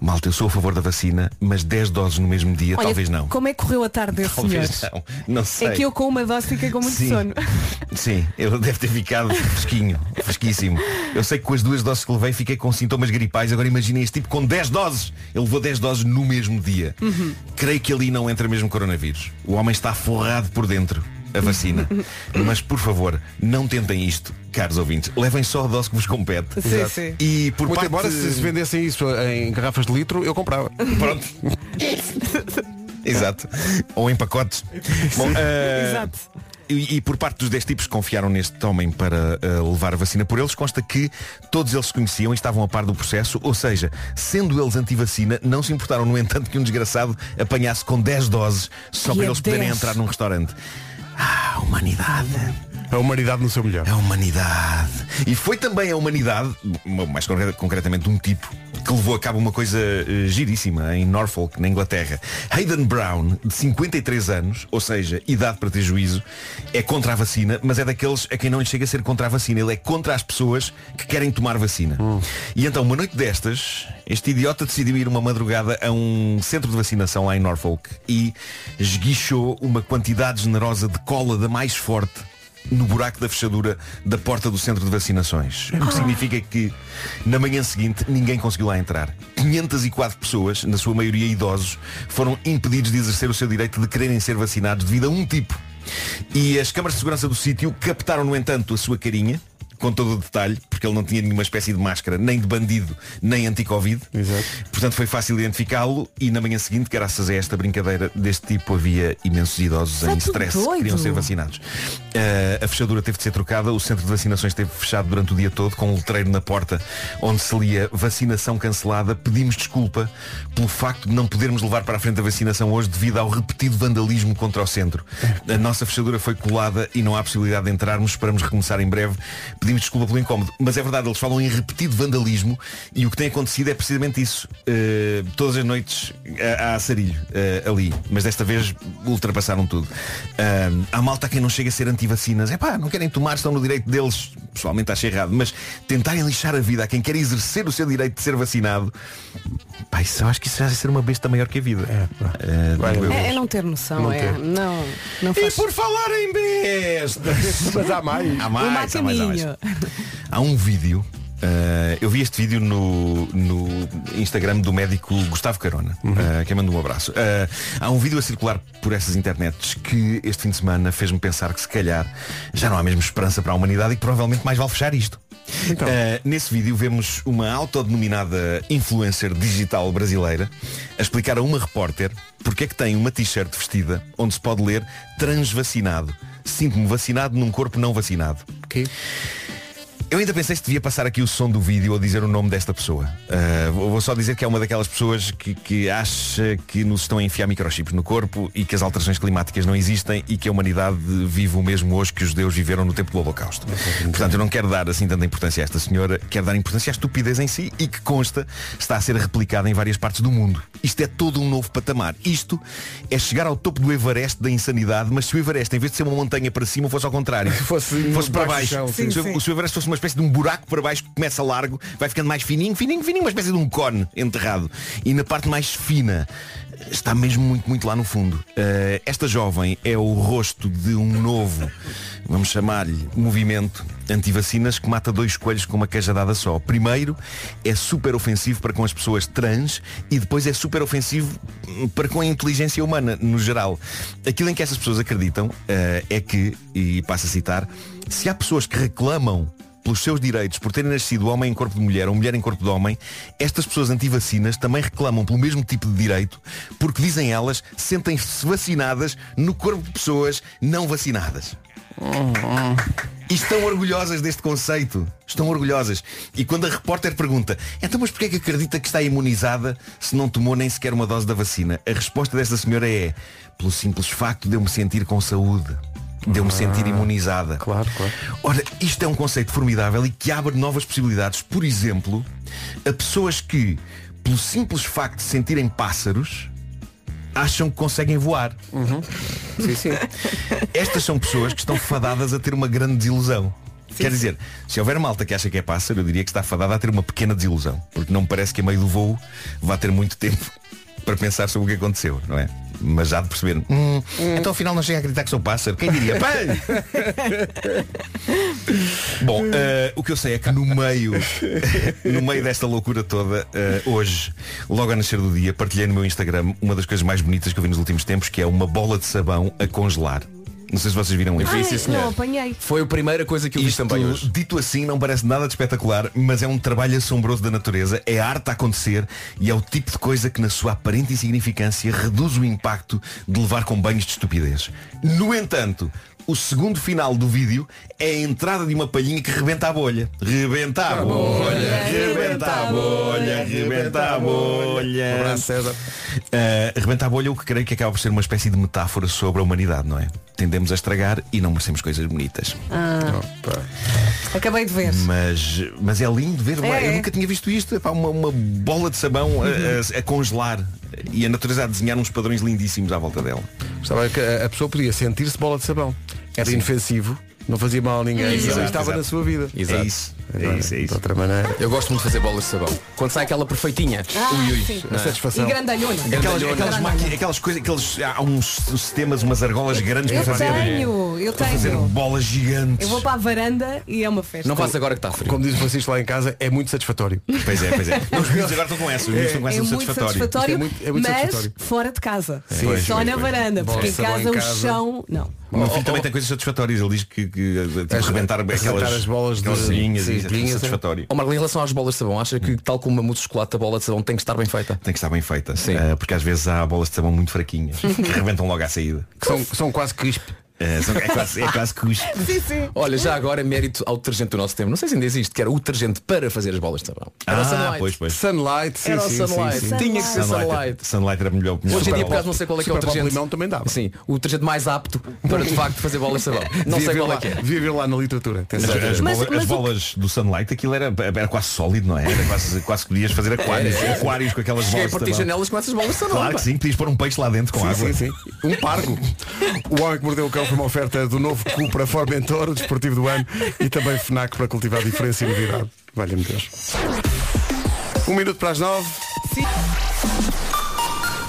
Malta, eu sou a favor da vacina, mas 10 doses no mesmo dia,
Olha,
talvez não.
Como é que correu a tarde desse
Talvez
senhor?
não. Não sei.
É que eu com uma dose fiquei com muito
Sim.
sono.
Sim, ele deve ter ficado fresquinho, fresquíssimo. Eu sei que com as duas doses que levei fiquei com sintomas gripais. Agora imaginem este tipo com 10 doses. Ele levou 10 doses no mesmo dia. Creio que ali não entra mesmo coronavírus. O homem está forrado por dentro. A vacina. Mas por favor, não tentem isto, caros ouvintes. Levem só a dose que vos compete.
Sim,
Exato.
sim.
E por
Muito
parte...
embora se se vendessem isso em garrafas de litro, eu comprava.
Pronto. Exato. Ou em pacotes. Bom, eh,
Exato.
E, e por parte dos 10 tipos que confiaram neste homem para eh, levar a vacina por eles, consta que todos eles se conheciam e estavam a par do processo, ou seja, sendo eles anti-vacina, não se importaram, no entanto, que um desgraçado apanhasse com 10 doses só
E
para
é
eles poderem
10.
entrar num restaurante. Ah, humanidade.
A humanidade no seu melhor.
A humanidade. E foi também a humanidade, mais concre- concretamente um tipo, que levou a cabo uma coisa eh, giríssima em Norfolk, na Inglaterra. Hayden Brown, de 53 anos, ou seja, idade para ter juízo, é contra a vacina, mas é daqueles a quem não lhe chega a ser contra a vacina. Ele é contra as pessoas que querem tomar vacina. E então, uma noite destas, este idiota decidiu ir uma madrugada a um centro de vacinação lá em Norfolk e esguichou uma quantidade generosa de cola da mais forte no buraco da fechadura da porta do centro de vacinações. O que significa que na manhã seguinte ninguém conseguiu lá entrar. 504 pessoas, na sua maioria idosos, foram impedidos de exercer o seu direito de quererem ser vacinados devido a um tipo. E as câmaras de segurança do sítio captaram, no entanto, a sua carinha, com todo o detalhe, porque ele não tinha nenhuma espécie de máscara, nem de bandido, nem anti-Covid. Portanto, foi fácil identificá-lo e na manhã seguinte, graças a esta brincadeira deste tipo, havia imensos idosos
Está
em stress que queriam ser vacinados. Uh, a fechadura teve de ser trocada, o centro de vacinações esteve fechado durante o dia todo, com um letreiro na porta onde se lia vacinação cancelada. Pedimos desculpa pelo facto de não podermos levar para a frente a vacinação hoje devido ao repetido vandalismo contra o centro. A nossa fechadura foi colada e não há possibilidade de entrarmos. Esperamos recomeçar em breve. Pedimos desculpa pelo incómodo. Mas é verdade, eles falam em repetido vandalismo e o que tem acontecido é precisamente isso. Uh, todas as noites há, há sarilho uh, ali. Mas desta vez ultrapassaram tudo. Uh, há malta a quem não chega a ser anti-vacinas. É pá, não querem tomar, estão no direito deles. Pessoalmente acho errado. Mas tentarem lixar a vida a quem quer exercer o seu direito de ser vacinado. Pá, isso, eu acho que isso já vai ser uma besta maior que a vida.
Vai,
eu.
É, é não ter noção,
Não
é.
ter.
Não, não
E
faz.
por falar em bestas.
Mas há mais.
Há mais, há mais, há mais. Há um vídeo. uh, eu vi este vídeo no, no Instagram do médico Gustavo Carona, uh, quem manda um abraço. Uh, há um vídeo a circular por essas internets que este fim de semana fez-me pensar que se calhar já não há mesmo esperança para a humanidade e que provavelmente mais vale fechar isto.
Então.
Nesse vídeo vemos uma autodenominada influencer digital brasileira a explicar a uma repórter porque é que tem uma t-shirt vestida onde se pode ler transvacinado. Sinto-me vacinado num corpo não vacinado.
Ok.
Eu ainda pensei se devia passar aqui o som do vídeo ou dizer o nome desta pessoa. Uh, vou só dizer que é uma daquelas pessoas que, que acha que nos estão a enfiar microchips no corpo e que as alterações climáticas não existem e que a humanidade vive o mesmo hoje que os judeus viveram no tempo do Holocausto. Portanto, eu não quero dar assim tanta importância a esta senhora, quero dar importância à estupidez em si e que consta está a ser replicada em várias partes do mundo. Isto é todo um novo patamar. Isto é chegar ao topo do Everest da insanidade, mas se o Everest, em vez de ser uma montanha para cima, fosse ao contrário.
Fosse
fosse para
baixo
baixo.
sim.
Se
sim.
se o Everest fosse uma espécie de um buraco para baixo que começa largo, vai ficando mais fininho, fininho, fininho, uma espécie de um cone enterrado. E na parte mais fina está mesmo muito, muito lá no fundo. Eh, esta jovem é o rosto de um novo, vamos chamar-lhe, movimento anti-vacinas que mata dois coelhos com uma cajadada só. Primeiro, é super ofensivo para com as pessoas trans e depois é super ofensivo para com a inteligência humana, no geral. Aquilo em que essas pessoas acreditam eh, é que, e passo a citar, se há pessoas que reclamam pelos seus direitos, por terem nascido homem em corpo de mulher ou mulher em corpo de homem, estas pessoas anti-vacinas também reclamam pelo mesmo tipo de direito, porque dizem elas, sentem-se vacinadas no corpo de pessoas não vacinadas. E estão orgulhosas deste conceito. Estão orgulhosas. E quando a repórter pergunta, então mas porquê é que acredita que está imunizada se não tomou nem sequer uma dose da vacina? A resposta desta senhora é, pelo simples facto de eu me sentir com saúde. De eu me sentir imunizada.
Claro, claro.
Ora, isto é um conceito formidável e que abre novas possibilidades. Por exemplo, a pessoas que, pelo simples facto de sentirem pássaros, acham que conseguem voar.
Sim, sim.
Estas são pessoas que estão fadadas a ter uma grande desilusão. Quer dizer, se houver malta que acha que é pássaro, eu diria que está fadada a ter uma pequena desilusão. Porque não me parece que a meio do voo vá ter muito tempo para pensar sobre o que aconteceu, não é? Mas já de perceber, "Hum, então afinal não chega a acreditar que sou pássaro. Quem diria? Pai! Bom, eh, o que eu sei é que no meio, no meio desta loucura toda, eh, hoje, logo a nascer do dia, partilhei no meu Instagram uma das coisas mais bonitas que eu vi nos últimos tempos, que é uma bola de sabão a congelar. Não sei se vocês viram isso.
Ai,
sim, senhor.
não apanhei.
Foi a primeira coisa que eu vi
Isto,
também hoje.
dito assim, não parece nada de espetacular, mas é um trabalho assombroso da natureza, é arte a acontecer e é o tipo de coisa que, na sua aparente insignificância, reduz o impacto de levar com banhos de estupidez. No entanto, o segundo final do vídeo é a entrada de uma palhinha que rebenta a bolha. Rebenta a bolha, rebenta a bolha, rebenta a bolha.
Abraço, César.
Uh, rebenta a bolha, o que creio que acaba por ser uma espécie de metáfora sobre a humanidade, não é? Tendemos a estragar e não merecemos coisas bonitas.
Acabei de ver.
Mas, mas é lindo ver,
É,
eu
é.
nunca tinha visto isto, Epá, uma, uma bola de sabão a- a, a congelar e a natureza a desenhar uns padrões lindíssimos à volta dela.
Estava que a a pessoa podia sentir-se bola de sabão. Era inofensivo, não fazia mal a ninguém.
Exato,
estava
exato.
na sua vida.
Exato.
É isso, é
Agora,
isso, é
De
isso.
outra maneira.
Eu gosto muito de fazer bolas de sabão. Quando sai aquela perfeitinha.
Ah,
ui, ui.
sim.
A satisfação.
E grandalhona.
Aquelas, aquelas, maqui- aquelas coisas, aqueles, há uns sistemas, umas argolas grandes
Eu
para fazer,
tenho, eu
para fazer
tenho.
bolas gigantes.
Eu vou para a varanda e é uma festa.
Não faço agora que está frio.
Como diz o Francisco lá em casa, é muito satisfatório.
Pois é, pois é. Os miúdos agora estão com essa, os miúdos estão com essa
É muito
satisfatório.
satisfatório,
É muito- é muito
mas
satisfatório.
fora de casa.
Pois,
Só
pois,
na
pois.
varanda, porque
de
em casa
em
o
casa.
chão. Não.
O meu filho também tem coisas satisfatórias. Ele diz que, que tipo,
As-
rebentar
arrebentar
aquelas
as bolas de-
linhas
sim,
e isso é satisfatório.
Ó Marco, em relação às bolas de sabão, acha que tal como uma mousse de chocolate, a bola de sabão tem que estar bem feita?
Tem que estar bem feita.
Sim.
Eh, porque às vezes há bolas de sabão muito fraquinhas que rebentam logo à saída.
Que são, são quase crisp.
Eh, são- é quase, é quase cuspe.
Sim, sim.
Olha, já agora mérito ao detergente do nosso tempo. Não sei se ainda existe, que era o detergente para fazer as bolas de sabão. Era o
Ah,
Sunlight.
pois, pois.
Sunlight, sim,
Era o
sim,
Sunlight.
sim, sim.
Tinha que ser Sunlight.
Sunlight era melhor. melhor.
Hoje em dia, por acaso, não sei qual é que é o detergente.
Limão também dava.
Sim, o detergente mais apto para de facto fazer bolas de sabão. Não sei qual
lá-
é que é.
Devia vir lá na literatura.
As,
Mas-
bolas,
mas
as
o-
bolas do Sunlight, aquilo era, era quase sólido, não é? Era quase, quase que podias fazer aquários,
Era, era.
aquários com aquelas
Cheguei a
bolas.
partir
sabão.
janelas com essas bolas de sabão.
Claro que sim, podias pôr um peixe lá dentro com água.
Sim, sim. Um pargo. O Homem que Mordeu o Cão uma oferta do novo Cupra Formentor, o desportivo do ano, e também FNAC para cultivar diferença e novidade. Valha-me Deus. Um minuto para as nove.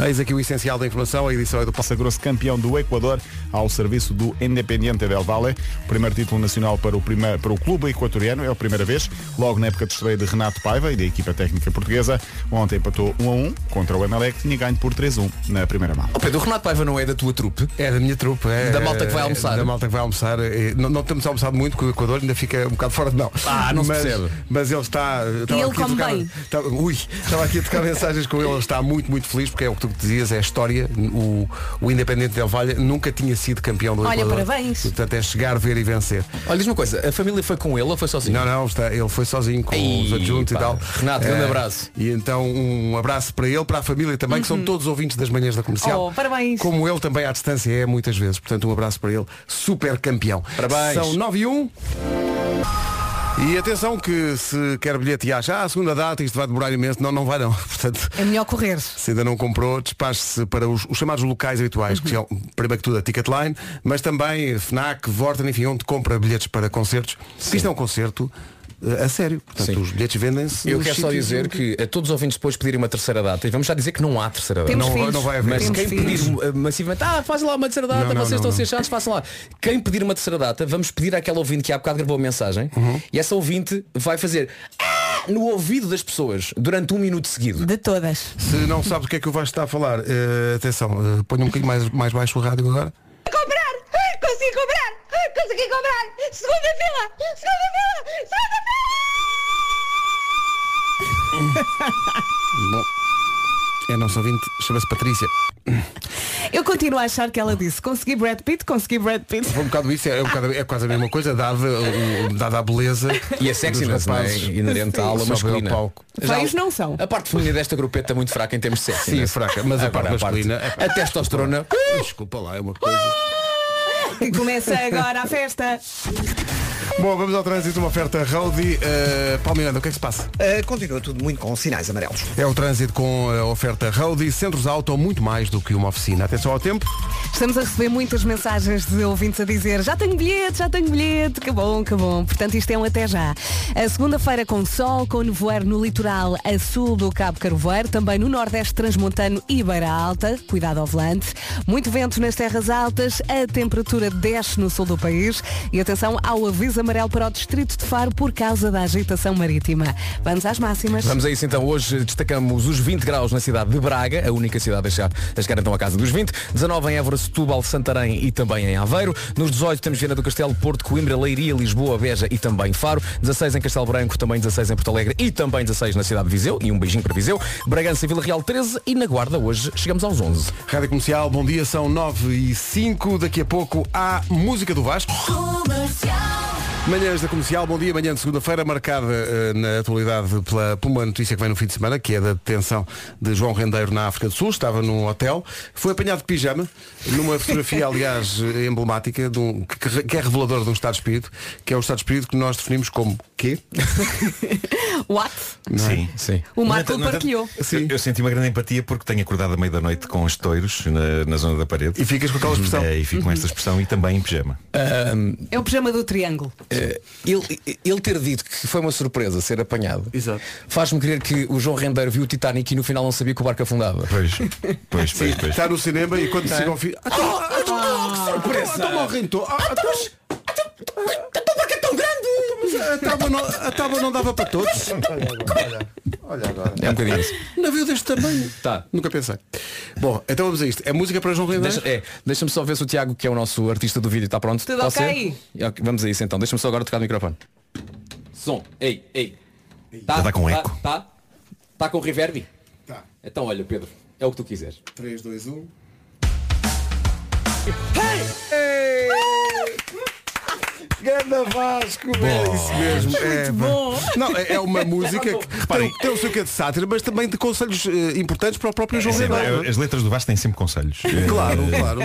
Eis aqui o essencial da informação, a edição é do Paulo.
Sagrou-se campeão do Equador ao serviço do Independiente del Valle. O primeiro título nacional para o, primeiro, para o clube equatoriano, é a primeira vez, logo na época de estreia de Renato Paiva e da equipa técnica portuguesa. Ontem empatou 1 a 1 contra o Emelec, tinha ganho por 3-1 na primeira mão.
Ó Pedro, o Renato Paiva não é da tua trupe?
É da minha trupe, é.
Da malta que vai almoçar.
Da malta que vai almoçar. É, Não, não temos almoçado muito, que o Equador ainda fica um bocado fora de mão.
Ah, não se
mas,
percebe.
Mas ele está. estava
ele
aqui a
come
trocar-
bem.
estava- ui, estava aqui a tocar mensagens com ele, ele está muito, muito feliz, porque é o que tu dizias, é a história. O, o Independente Del Valle nunca tinha sido campeão do
Olha,
Equador.
parabéns.
Portanto, é chegar, ver e vencer.
Olha, diz uma coisa, a família foi com ele ou foi sozinho?
Não, não, está, ele foi sozinho com
Ei,
os adjuntos
pá.
e tal.
Renato, grande
Eh,
abraço.
E então um abraço para ele, para a família também, que são todos ouvintes das manhãs da comercial.
Oh, parabéns.
Como ele também à distância é muitas vezes. Portanto, um abraço para ele, super campeão.
Parabéns.
São 9 e 1. E atenção que se quer bilhete e acha, ah, a segunda data, isto vai demorar imenso. Não, não vai não. Portanto,
É melhor correr.
se ainda não comprou, despache-se para os, os chamados locais habituais, que são, primeiro que tudo, a Ticketline, mas também FNAC, Vorten, enfim, onde compra bilhetes para concertos. Porque Isto é um concerto a sério. Portanto,
Sim.
os bilhetes vendem-se.
Eu quero só dizer que a todos os ouvintes depois pedirem uma terceira data, e vamos já dizer que não há terceira data.
Temos
Não,
filhos.
não vai haver.
Mas
Temos
quem
filhos.
pedir uh, massivamente, ah, faz lá uma terceira data,
Não, não,
vocês
não,
estão a ser chatos, façam lá. Quem pedir uma terceira data, vamos pedir àquela ouvinte que há bocado gravou a mensagem
Uhum.
e essa ouvinte vai fazer "Ah", no ouvido das pessoas durante um minuto seguido.
De todas.
Se não sabes o que é que o Vasco está a falar, eh, atenção, eh, ponha um bocadinho mais, mais baixo o rádio agora.
Comprar! Consegui comprar! Consegui comprar! Segunda fila! Segunda fila! Segunda
Bom, é nosso ouvinte, chama-se Patrícia.
Eu continuo a achar que ela disse consegui Brad Pitt, consegui Brad Pitt.
Foi um bocado isso, é, um bocado- é quase a mesma coisa, dada, dada a beleza.
E a sexiness, não é? Inerente à aula masculina.
palco.
Já-
Feios não são.
A parte feminina desta grupeta é muito fraca em termos de sexo.
Sim, fraca, mas a
Agora,
parte masculina.
A testosterona.
Desculpa lá, é uma coisa.
E começa agora a festa.
Bom, vamos ao trânsito, uma oferta Roadie. Uh, Paulo Miranda, o que é que se passa?
Uh, continua tudo muito com sinais amarelos.
É o trânsito com a oferta Roadie, centros auto, muito mais do que uma oficina. Atenção ao tempo.
Estamos a receber muitas mensagens de ouvintes a dizer já tenho bilhete, já tenho bilhete, que bom, que bom. Portanto, isto é um até já. A segunda-feira com sol, com nevoeiro no litoral a sul do Cabo Carvoeiro, também no Nordeste Transmontano e Beira Alta, cuidado ao volante. Muito vento nas terras altas, a temperatura desce no sul do país e atenção ao aviso amarelo para o distrito de Faro por causa da agitação marítima. Vamos às máximas.
Vamos a isso então. Hoje destacamos os 20 graus na cidade de Braga, a única cidade a chegar, a chegar então à casa dos 20. 19 em Évora, Setúbal, Santarém e também em Aveiro. Nos 18 temos Viana do Castelo, Porto, Coimbra, Leiria, Lisboa, Beja e também Faro. 16 em Castelo Branco, também 16 em Porto Alegre e também 16 na cidade de Viseu. E um beijinho para Viseu. Bragança e Vila Real 13 e na Guarda hoje chegamos aos 11.
Rádio Comercial, bom dia, são 9 e 5. Daqui a pouco há música do Vasco. Manhãs da Comercial, bom dia, manhã de segunda-feira, marcada eh, na atualidade pela, por uma notícia que vem no fim de semana, que é da detenção de João Rendeiro na África do Sul, estava num hotel, foi apanhado de pijama, numa fotografia, aliás, emblemática, de um, que, que é reveladora de um estado de espírito, que é o estado de espírito que nós definimos como quê?
What?
Não é?
Sim, sim.
O Marco
no entanto,
partilhou.
Eu, eu senti uma grande empatia porque tenho acordado à meia da noite com estouros na, na zona da parede.
E ficas com aquela expressão.
É, e fico com esta expressão e também em pijama.
É o pijama do triângulo.
Eh, ele, ele ter dito que foi uma surpresa ser apanhado faz-me crer que o João Rendeiro viu o Titanic e no final não sabia que o barco afundava.
Pois, pois, pois, pois.
Está no cinema e quando chega ao fim. Ah, então- ah, que surpresa! Então então. Então-
é tão grande!
Mas a tábua não, a tábua não dava para todos. Olha, olha agora.
É um bocadinho isso.
Navio deste tamanho.
Tá.
Nunca pensei. Bom, então vamos a isto. É música para João Rendeiro?
Deixa, é, deixa-me só ver se o Tiago, que é o nosso artista do vídeo, está pronto.
Tudo
Pode
ok?
ser? Ok, Vamos a isso então. Deixa-me só agora tocar o microfone. Som. Ei, ei. Tá,
Já tá com
tá,
eco.
Tá? Tá com reverb?
Tá.
Então olha, Pedro, é o que tu quiseres.
3, 2, 1. Ganda Vasco, é isso mesmo. É,
bom.
Não, é é uma música que tem, tem o seu quê de sátira, mas também de conselhos eh, importantes para o próprio João
Sempre,
Rendeiro.
é, as letras do Vasco têm sempre conselhos.
Claro,
Eh,
claro.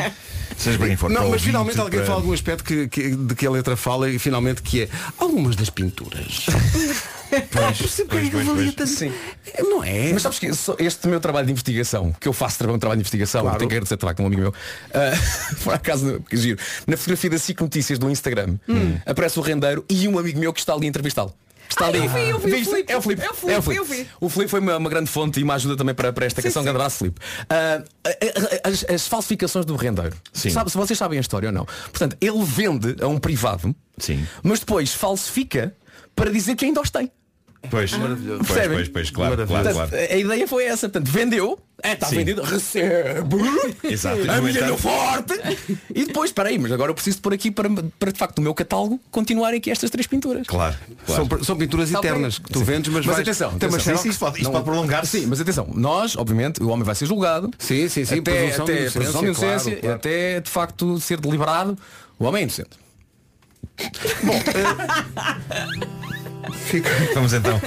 Seja for. para
Não, mas finalmente alguém fala de um aspecto que, que- de que a letra fala e finalmente que é algumas das pinturas.
Pois, pois, pois, pois.
Sim.
Não é?
Mas sabes que este meu trabalho de investigação, que eu faço um trabalho de investigação,
Claro.
tenho que agradecer de facto a um amigo meu, ah, por acaso, que giro, na fotografia da SIC Notícias do Instagram, aparece o rendeiro e um amigo meu que está ali a entrevistá-lo. Está
Ai,
ali.
eu vi, eu vi o
Viste?
Filipe.
É o Filipe.
É o Filipe,
É o Filipe. O Filipe foi uma, uma grande fonte e uma ajuda também para, para esta canção. Grande abraço, Filipe. Ah, a- as, as falsificações do rendeiro.
Sim.
Sabe, se vocês sabem a história ou não. Portanto, ele vende a um privado,
Sim.
mas depois falsifica para dizer que ainda os tem.
Pois, pois,
Percebem?
pois, pois, claro, claro,
Portanto,
claro.
A ideia foi essa, portanto, vendeu, é, está
Sim.
vendido, recebe,
Exato.
A deu forte, e depois, espera aí, mas agora eu preciso de pôr aqui para, para de facto no meu catálogo continuarem aqui estas três pinturas.
Claro, claro.
São, são pinturas
Só
eternas que tu
Sim.
vendes, mas,
Mas
vais-
atenção,
tem uma
atenção.
xerox.
Isso pode, isso
Não-
pode prolongar-se.
Sim, mas atenção, nós, obviamente, o homem vai ser julgado.
Sim, sim, sim,
até,
presunção de
até
inocência,
presunção de inocência,
claro, claro.
até de facto ser deliberado. O homem é inocente.
Vamos então.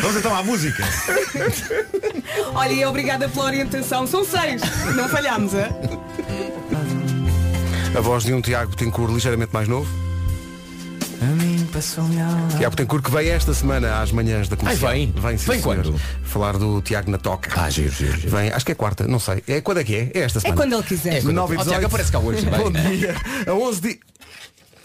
Vamos então à música.
Olha, e obrigada pela orientação. São seis. Não falhámos, é?
A voz de um Tiago Tencourt ligeiramente mais novo. Tiago Tencourt que vem esta semana às manhãs da comercial.
Ai, vem?
Vem, sim,
Vem
senhor.
quando?
Falar do Tiago na toca.
Ah, giro, giro, giro.
Vem, acho que é quarta, não sei. É quando é que é? É esta
É
semana.
quando ele quiser.
Nove e
Ó,
18.
Tiago, aparece cá hoje.
Bom dia. A 11 di...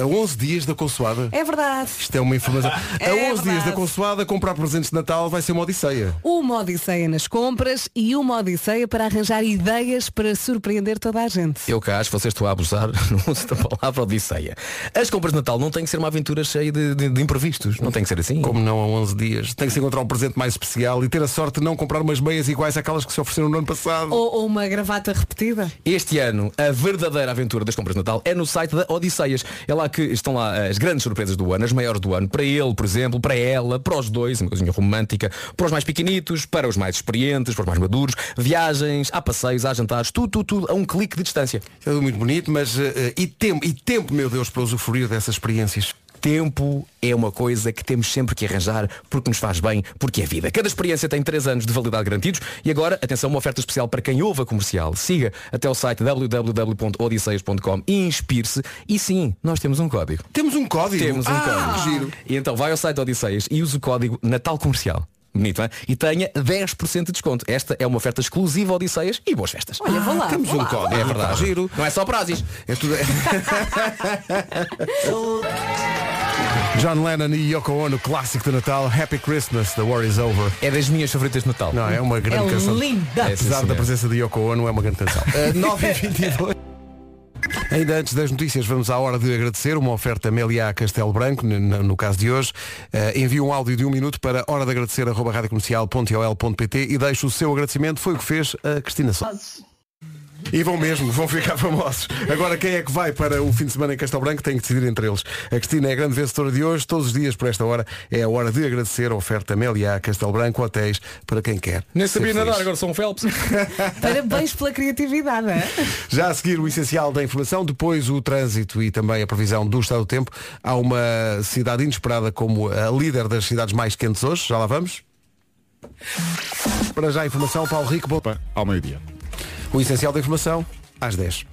A 11 dias da consoada.
É verdade.
Isto é uma informação. A
É
11 dias
verdade.
da consoada, comprar presentes de Natal vai ser uma odisseia.
Uma odisseia nas compras e uma odisseia para arranjar ideias para surpreender toda a gente.
Eu cá acho que vocês estão a abusar no uso da palavra odisseia. As compras de Natal não têm que ser uma aventura cheia de, de- de imprevistos. Não tem que ser assim.
Como não a 11 dias? Tem que se encontrar um presente mais especial e ter a sorte de não comprar umas meias iguais àquelas que se ofereceram no ano passado.
Ou, ou uma gravata repetida.
Este ano, a verdadeira aventura das compras de Natal é no site da Odisseias. É lá que estão lá as grandes surpresas do ano, as maiores do ano, para ele, por exemplo, para ela, para os dois, uma coisinha romântica, para os mais pequenitos, para os mais experientes, para os mais maduros, viagens, há passeios, há jantares, tudo, tudo, tudo a um clique de distância.
É muito bonito, mas eh, e tempo, e tempo, meu Deus, para usufruir dessas experiências.
Tempo é uma coisa que temos sempre que arranjar porque nos faz bem, porque é vida. Cada experiência tem 3 anos de validade garantidos e agora, atenção, uma oferta especial para quem ouve a comercial. Siga até o site www.odisseias.com e inspire-se. E sim, nós temos um código.
Temos um código?
Temos um
Ah,
código.
giro.
E então vai ao site Odisseias e use o código Natal Comercial. Bonito, não é? E tenha 10% de desconto. Esta é uma oferta exclusiva Odisseias e boas festas.
Olha, vou lá.
Temos
vou
um
lá.
código.
É verdade.
Giro.
Não é só prazes.
É tudo. John Lennon e Yoko Ono, clássico de Natal, Happy Christmas, The War is Over.
É das minhas favoritas de Natal.
Não, é uma grande
É
canção.
linda.
É, sim,
Apesar da
senhor.
presença de Yoko Ono, é uma grande canção. Uh, 9 e 22 Ainda antes das notícias, vamos à hora de agradecer uma oferta Meliá Castelo Branco, no caso de hoje. Uh, envie um áudio de um minuto para hora de agradecer arroba e deixe o seu agradecimento. Foi o que fez a Cristina Soares. E vão mesmo, vão ficar famosos. Agora quem é que vai para o fim de semana em Castelo Branco tem que decidir entre eles. A Cristina é a grande vencedora de hoje, todos os dias por esta hora é a hora de agradecer a oferta Meliá Castelo Branco Hotéis para quem quer.
Nem sabia nadar, agora sou um Phelps.
Parabéns pela criatividade. é?
Já a seguir o essencial da informação, depois o trânsito e também a previsão do estado do tempo. Há uma cidade inesperada como a líder das cidades mais quentes hoje. Já lá vamos. Para já a informação, Paulo Rico. Bom...
Ao meio-dia.
O essencial da informação, às 10.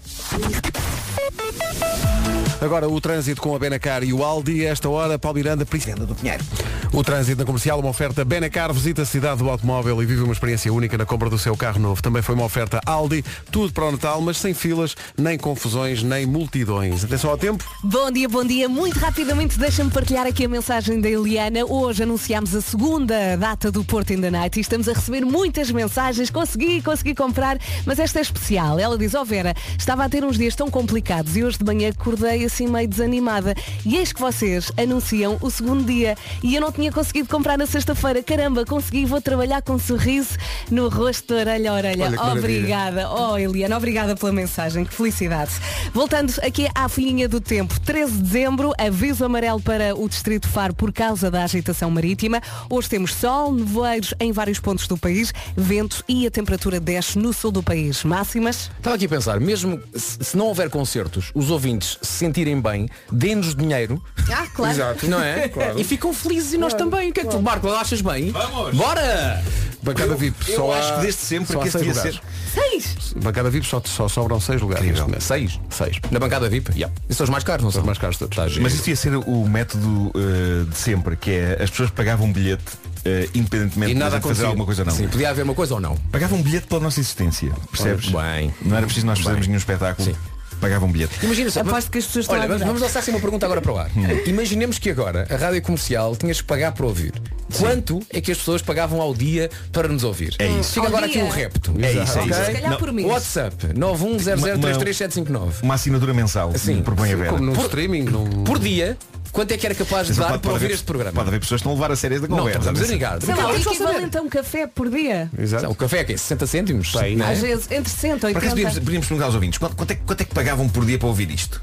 Agora o trânsito com a Benacar e o Aldi. Esta hora, Paulo Miranda, Priscila
do Pinheiro.
O trânsito na comercial, uma oferta Benacar, visita a cidade do automóvel e vive uma experiência única na compra do seu carro novo. Também foi uma oferta Aldi, tudo para o Natal, mas sem filas, nem confusões, nem multidões. Atenção ao tempo.
Bom dia, bom dia. Muito rapidamente deixa-me partilhar aqui a mensagem da Eliana. Hoje anunciámos a segunda data do Porto in the Night e estamos a receber muitas mensagens. Consegui, consegui comprar, mas esta é especial. Ela diz, ó Vera, estava a ter uns dias tão complicados e hoje de manhã acordei assim meio desanimada. E eis que vocês anunciam o segundo dia e eu não tinha conseguido comprar na sexta-feira. Caramba, consegui, vou trabalhar com um sorriso no rosto, orelha a orelha.
Olha.
Obrigada. Oh, Eliana, obrigada pela mensagem. Que felicidade. Voltando aqui à folhinha do tempo. 13 de dezembro, aviso amarelo para o Distrito Faro por causa da agitação marítima. Hoje temos sol, nevoeiros em vários pontos do país, vento e a temperatura desce no sul do país. Máximas?
Estava aqui a pensar, mesmo se não houver concertos, os ouvintes se sentirem bem, dê-nos dinheiro,
Ah, claro.
não é? E ficam felizes e nós também. O que é que tu, Marco, achas bem? Vamos! Bora!
Bancada VIP.
Eu
só
acho
há-
que desde sempre
só há
que este
seis
devia
lugares.
Seis.
Bancada VIP só, só sobram seis lugares.
Incrível.
neste momento.
Seis.
Seis.
Na bancada VIP? Yeah. E são os mais caros, não são?
Os mais caros todos.
Tá.
Mas isso ia ser o método eh, de sempre, que é as pessoas pagavam um bilhete eh, independentemente
E
de
nada
gente fazer
acontecia.
alguma coisa ou não.
Sim, podia haver uma coisa ou não.
Pagavam um bilhete pela nossa existência, percebes?
Bem.
Não era preciso nós fazermos
Bem.
nenhum espetáculo.
Sim.
Pagavam um bilhete.
Imagina só.
Aposto que as pessoas estão
Olha,
a
vamos, lançar assim uma pergunta agora para o ar. Imaginemos que agora a rádio comercial tinhas que pagar para ouvir. Quanto é que as pessoas pagavam ao dia para nos ouvir?
É isso.
Fica
Ao
agora
dia?
aqui um repto.
É isso, é isso.
Se calhar por mês.
WhatsApp 910033759.
Uma assinatura mensal,
Sim.
propõe a ver.
Como num
Por-
streaming, num...
Por dia, quanto é que era capaz de dar para ouvir este programa?
Pode haver pessoas que estão a levar a sério esta
Não,
conversa.
estamos a
mas-
ligar.
Sei lá, o
Queremos só saber.
equivalente a um café por dia.
Exato.
O café é quê? 60 cêntimos?
Bem,
Não é?
Às vezes, entre 60 e
Por acaso
80.
podíamos, podíamos perguntar aos ouvintes quanto, quanto é, que- quanto é que pagavam por dia para ouvir isto?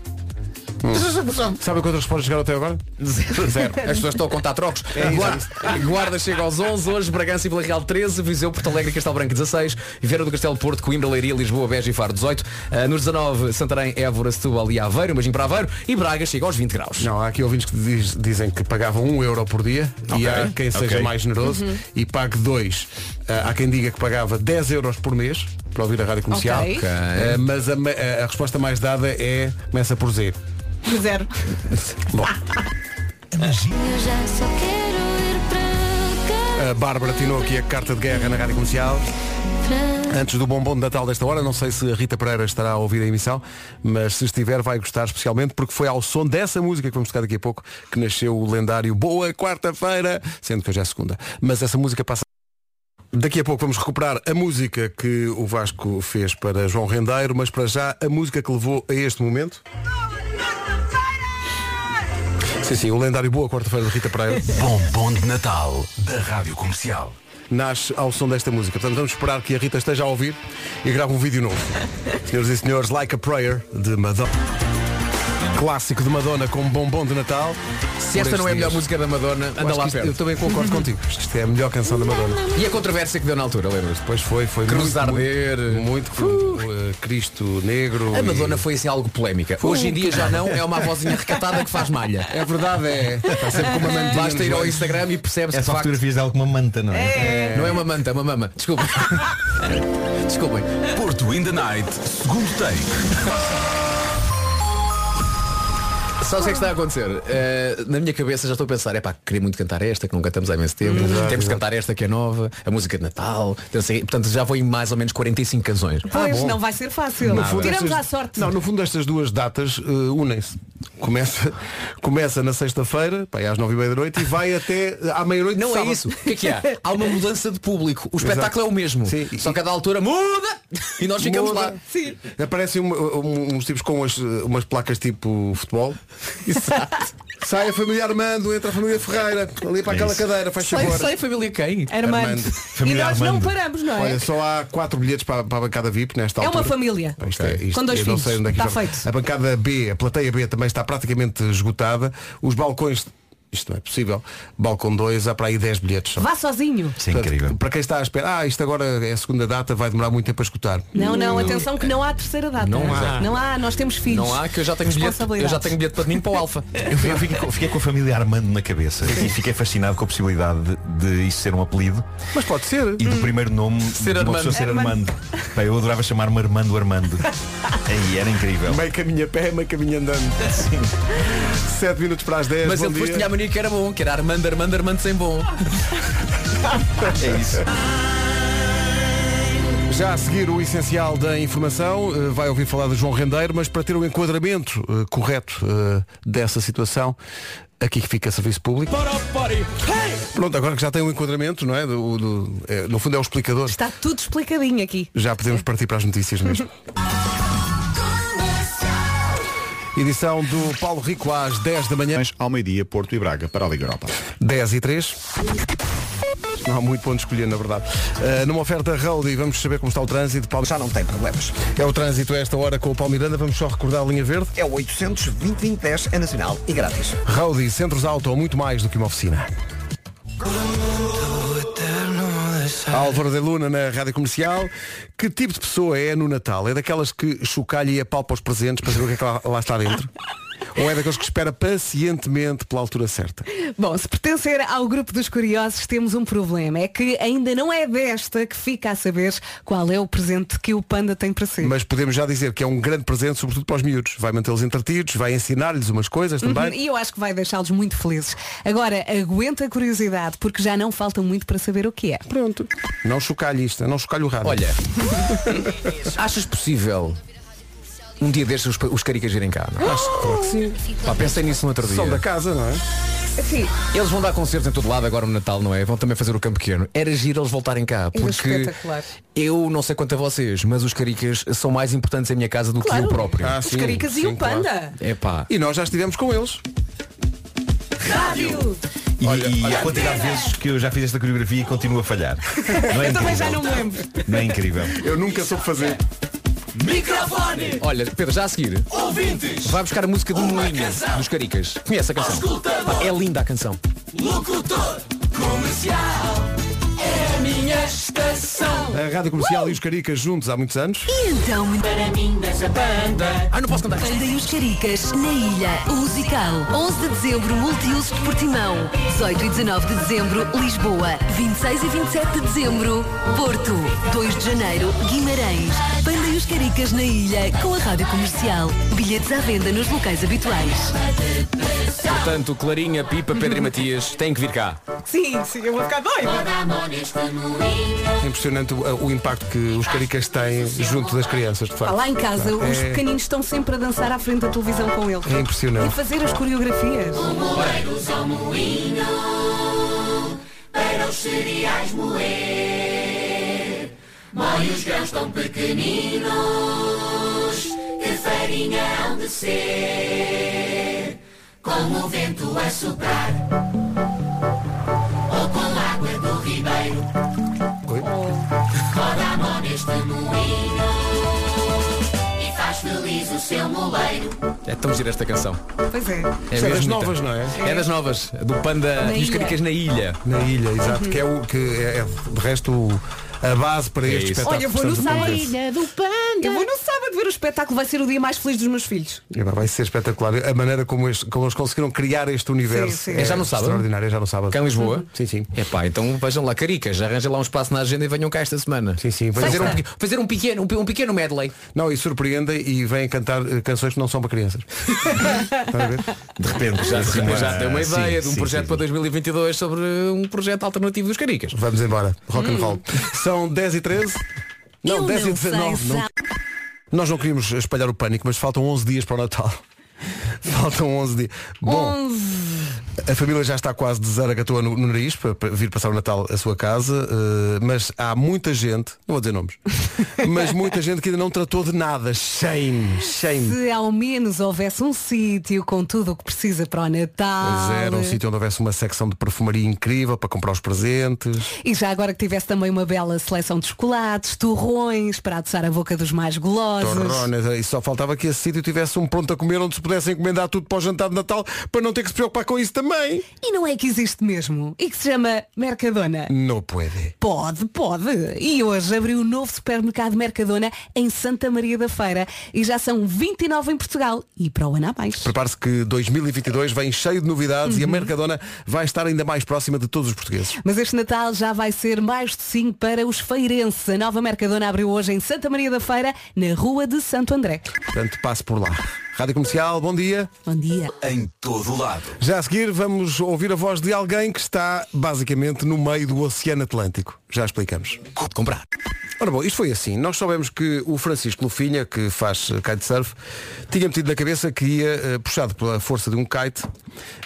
Sabe quantas respostas chegaram até agora?
Zero. As pessoas estão a contar trocos. Guarda, Guarda chega aos 11, hoje Bragança e Vila Real 13, Viseu, Porto Alegre e Castelo Branco 16, Viveira do Castelo Porto, Coimbra, Leiria, Lisboa, Beja e Faro 18, uh, nos 19, Santarém, Évora, Setúbal e Aveiro, um beijinho para Aveiro e Braga chega aos 20 graus.
Não, há aqui ouvintes que diz- dizem que pagavam um euro por dia e
Ok,
há quem seja
ok.
mais generoso e pague dois. Ah, há quem diga que pagava 10 euros por mês para ouvir a rádio comercial.
Ok.
Ah, mas a, ma- a- a resposta mais dada é começa por Z.
Zero.
Bom,
Eu já só quero ir para cá.
a Bárbara tinou aqui a carta de guerra na rádio comercial. Antes do bombom de Natal desta hora, não sei se a Rita Pereira estará a ouvir a emissão, mas se estiver vai gostar especialmente porque foi ao som dessa música que vamos tocar daqui a pouco que nasceu o lendário Boa Quarta-feira, sendo que hoje é segunda. Mas essa música passa. Daqui a pouco vamos recuperar a música que o Vasco fez para João Rendeiro, mas para já a música que levou a este momento. Sim, sim, o lendário Boa Quarta-feira de Rita Pereira.
Bombom de Natal da Rádio Comercial.
nasce ao som desta música. Portanto, vamos esperar que a Rita esteja a ouvir e grave um vídeo novo. Senhoras e senhores, Like a Prayer, de Madonna. Clássico de Madonna com bombom de Natal.
Se esta não é a melhor música da Madonna, anda lá perto.
Eu também concordo contigo. Isto é a melhor canção da Madonna.
E a controvérsia que deu na altura, lembras-te?
Depois foi, foi
Cruzar
muito,
ver.
muito, muito uh, Cristo negro.
A
e-
Madonna foi assim algo polémica. Hoje em dia já não, é uma vozinha recatada que faz malha.
É verdade, é. Está sempre com uma mantinha
Basta ir ao. Instagram e percebe-se
É
que
só
de facto,
fotografias dela com uma manta, não é?
não é uma manta, é uma mama. Desculpem. Desculpem.
Porto in the Night, segundo take.
Só o que é que está a acontecer? Eh, na minha cabeça já estou a pensar, é pá, queria muito cantar esta, que não cantamos há imenso tempo. Temos que cantar esta que é nova, a música de Natal. Não sei, portanto, já vou em mais ou menos 45 canções.
Pois,
bom.
não vai ser fácil.
No fundo,
Tiramos
estas-
à sorte.
Não, no fundo estas duas datas uh, unem-se. Começa, começa na sexta-feira, é às nove e meia da noite, e vai até à meia-noite de
Não é
sábado.
isso. O que é que há? Há uma mudança de público. O espetáculo é o mesmo.
Sim.
Só que a da altura muda e nós ficamos
Muda.
lá.
Sim.
Aparecem um- um- uns tipos com umas, umas placas tipo futebol. Sai a família Armando, entra a família Ferreira, ali para
É
aquela
isso.
cadeira, faz
Sei,
favor.
sei, família quem?
Armando.
Armando.
E
Família
nós não
Armando.
paramos, não é?
Olha, só há quatro bilhetes para, para a bancada VIP nesta
É
altura.
uma família.
Isto é- isto-
Com dois
eu não
filhos.
sei onde é que
Está
isto
feito.
A bancada B, a plateia B também está praticamente esgotada. Os balcões, isto não é possível. Balcão 2, há para aí 10 bilhetes. só.
Vá sozinho.
É
Portanto,
incrível.
Para quem está à espera, ah, isto agora é a segunda data, vai demorar muito tempo a escutar.
Não, não, atenção que não há terceira data.
Não há.
Não há, nós temos filhos.
Não há que eu já tenho bilhete. Eu já tenho bilhete para mim para o Alfa.
Eu fiquei, eu fiquei com, fiquei com a família Armando na cabeça e fiquei fascinado com a possibilidade de, de isso ser um apelido
Mas pode ser.
e do primeiro nome
Ser
de uma
Armando.
pessoa ser
Armando.
Armando. Pá, eu adorava chamar-me Armando Armando. Aí era incrível.
Meio caminho a pé, meio caminho andando. Sim. 7 minutos para as 10.
Mas
bom
ele depois tinha que era bom, que era Armando, Armando, Armando sem bom.
É isso.
Já a seguir o essencial da informação, eh, vai ouvir falar de João Rendeiro, mas para ter o enquadramento eh, correto eh, dessa situação, aqui que fica serviço público. Pronto, agora que já tem o enquadramento, não é? Do, do- é, no fundo é o explicador.
Está tudo explicadinho aqui.
Já podemos partir para as notícias mesmo. Edição do Paulo Rico às 10 da manhã.
Ao meio-dia, Porto e Braga, para a Liga Europa.
10 e 3. Não há muito ponto escolher, na verdade. Uh, numa oferta Roadie, vamos saber como está o trânsito. Paulo...
Já não tem problemas.
É o trânsito a esta hora com o Paulo Miranda. Vamos só recordar a linha verde.
É o 800 2010 é nacional e grátis.
Roadie, centros auto, ou muito mais do que uma oficina. Álvaro de Luna na Rádio Comercial. Que tipo de pessoa é no Natal? É daquelas que chocalha e apalpa os presentes para saber o que é que lá, lá está dentro? Ou é daqueles que espera pacientemente pela altura certa?
Bom, se pertencer ao grupo dos curiosos, temos um problema. É que ainda não é desta que fica a saber qual é o presente que o panda tem para si.
Mas podemos já dizer que é um grande presente, sobretudo para os miúdos. Vai mantê-los entretidos, vai ensinar-lhes umas coisas
Uhum,
também.
E eu acho que vai deixá-los muito felizes. Agora, aguenta a curiosidade, porque já não falta muito para saber o que é.
Pronto. Não chocalhe isto, não chocalhe o rádio.
Olha, achas possível um dia destes os, os caricas virem cá? Não?
Acho claro que sim.
Pá, pensei nisso no outro dia.
São da casa, não é?
Sim,
Eles vão dar concertos em todo lado agora no Natal, não é? Vão também fazer o campo pequeno. Era giro eles voltarem cá,
Era
porque
espetacular.
eu não sei quanto a vocês, mas os caricas são mais importantes em minha casa do que
Claro.
eu próprio.
Ah,
os
sim,
caricas e
sim,
o
claro.
panda.
É pá.
E nós já estivemos com eles.
Rádio!
E, e a quantidade de vezes que eu já fiz esta coreografia e continuo a falhar. Não é
Eu também
incrível?
já não me lembro.
Não é incrível?
Eu nunca soube fazer.
Microfone,
Olha, Pedro, já a seguir,
ouvintes,
vai buscar a música do Moinho dos caricas. Conhece a canção? Pá, é linda a canção.
locutor, comercial, é a minha estação.
A Rádio Comercial e os Caricas juntos há muitos anos.
E então,
Para mim dessa banda,
Ah, não posso cantar.
Panda e os Caricas na ilha. O musical. 11 de dezembro, Multiusos de Portimão. 18 e 19 de dezembro, Lisboa. 26 e 27 de dezembro, Porto. 2 de janeiro, Guimarães. Panda e os Caricas na ilha com a Rádio Comercial. Bilhetes à venda nos locais habituais.
Portanto, Clarinha, Pipa, Pedro e Matias têm que vir cá.
Sim, sim, eu vou ficar doida.
É impressionante o, o impacto que os Caricas têm junto das crianças, de
Ah,
facto.
Lá em casa, os
É-
pequeninos estão sempre a dançar à frente da televisão com eles.
É impressionante.
E fazer as coreografias.
para os cereais moer. Moe os grãos tão pequeninos que farinha hão de ser. Com o vento a soprar o seu moleiro.
É tão gira esta canção.
Pois é.
É
Isso é
mesmo
das
bonita.
novas, não é?
É das novas, do Panda
Na
e os. Caricas na ilha.
Na ilha, exato, que é o que é, é, de resto o- a base para este
isso.
espetáculo.
Olha, eu vou no sábado. do Panda. Eu vou no sábado ver o espetáculo. Vai ser o dia mais feliz dos meus filhos.
Vai- ser espetacular. A maneira como, este- como eles conseguiram criar este universo
Sim, sim.
É já no sábado?
extraordinário. É já no sábado.
Cá em Lisboa?
Sim, sim.
É pá, então vejam lá, Caricas, arranjem lá um espaço na agenda e venham cá esta semana.
Sim, sim.
Fazer um, fazer um pequeno, um, pe- um pequeno medley.
Não, e surpreendem e vêm cantar eh, canções que não são para crianças. Estão a ver?
De repente
Já,
assim,
já tem uma
sim,
ideia de um
sim,
projeto
sim,
para
sim.
2022 sobre um projeto alternativo dos Caricas.
Vamos embora. Rock and roll. São 10 e 13. Não,
Eu
10 e
não
19.
sei,
Não.
sabe?
Nós não queríamos espalhar o pânico, mas faltam 11 dias para o Natal. Faltam 11 dias. Bom, a família já está quase de zaragatua no, no nariz para, vir passar o Natal à sua casa, eh, mas há muita gente, não vou dizer nomes, mas muita gente que ainda não tratou de nada. Shame, shame.
Se ao menos houvesse um sítio com tudo o que precisa para o Natal.
Pois era, um sítio onde houvesse uma secção de perfumaria incrível para comprar os presentes.
E já agora que tivesse também uma bela seleção de chocolates, torrões, para adoçar a boca dos mais golosos.
Torrones, e só faltava que esse sítio tivesse um pronto a comer onde se pudesse encomendar tudo para o jantar de Natal para não ter que se preocupar com isso também.
E não é que existe mesmo. E que se chama Mercadona.
Não pode.
Pode, pode. E hoje abriu o novo supermercado Mercadona em Santa Maria da Feira. E já são 29 em Portugal. E para o ano há mais.
Prepare-se que 2022 vem cheio de novidades e a Mercadona vai estar ainda mais próxima de todos os portugueses.
Mas este Natal já vai ser mais docinho para os feirenses. A nova Mercadona abriu hoje em Santa Maria da Feira, na rua de Santo André.
Portanto, passe por lá. Rádio Comercial, bom dia.
Bom dia.
Em todo lado.
Já a seguir vamos ouvir a voz de alguém que está basicamente no meio do Oceano Atlântico. Já explicamos.
Comprar.
Ora bom, isto foi assim. Nós soubemos que o Francisco Lufinha, que faz eh, kitesurf, tinha metido na cabeça que ia, eh, puxado pela força de um kite,